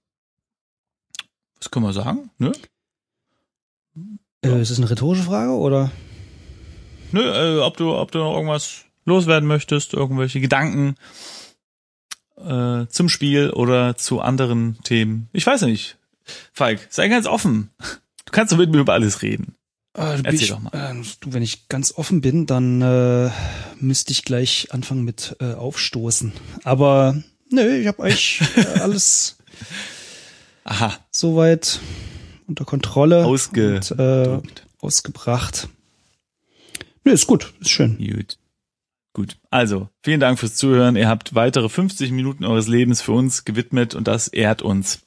was können wir sagen? Ne? Äh, ist es eine rhetorische Frage oder? Nö, äh, ob du, ob du noch irgendwas loswerden möchtest, irgendwelche Gedanken äh, zum Spiel oder zu anderen Themen. Ich weiß nicht. Falk, sei ganz offen. Du kannst doch mit mir über alles reden. Äh, Erzähl ich, doch mal. Äh, du, wenn ich ganz offen bin, dann äh, müsste ich gleich anfangen mit äh, Aufstoßen. Aber nö, ich habe eigentlich äh, alles *laughs* Aha, soweit unter Kontrolle Ausge- und, äh, ausgebracht. Nö, ist gut, ist schön. gut. Gut. Also, vielen Dank fürs Zuhören. Ihr habt weitere 50 Minuten eures Lebens für uns gewidmet und das ehrt uns.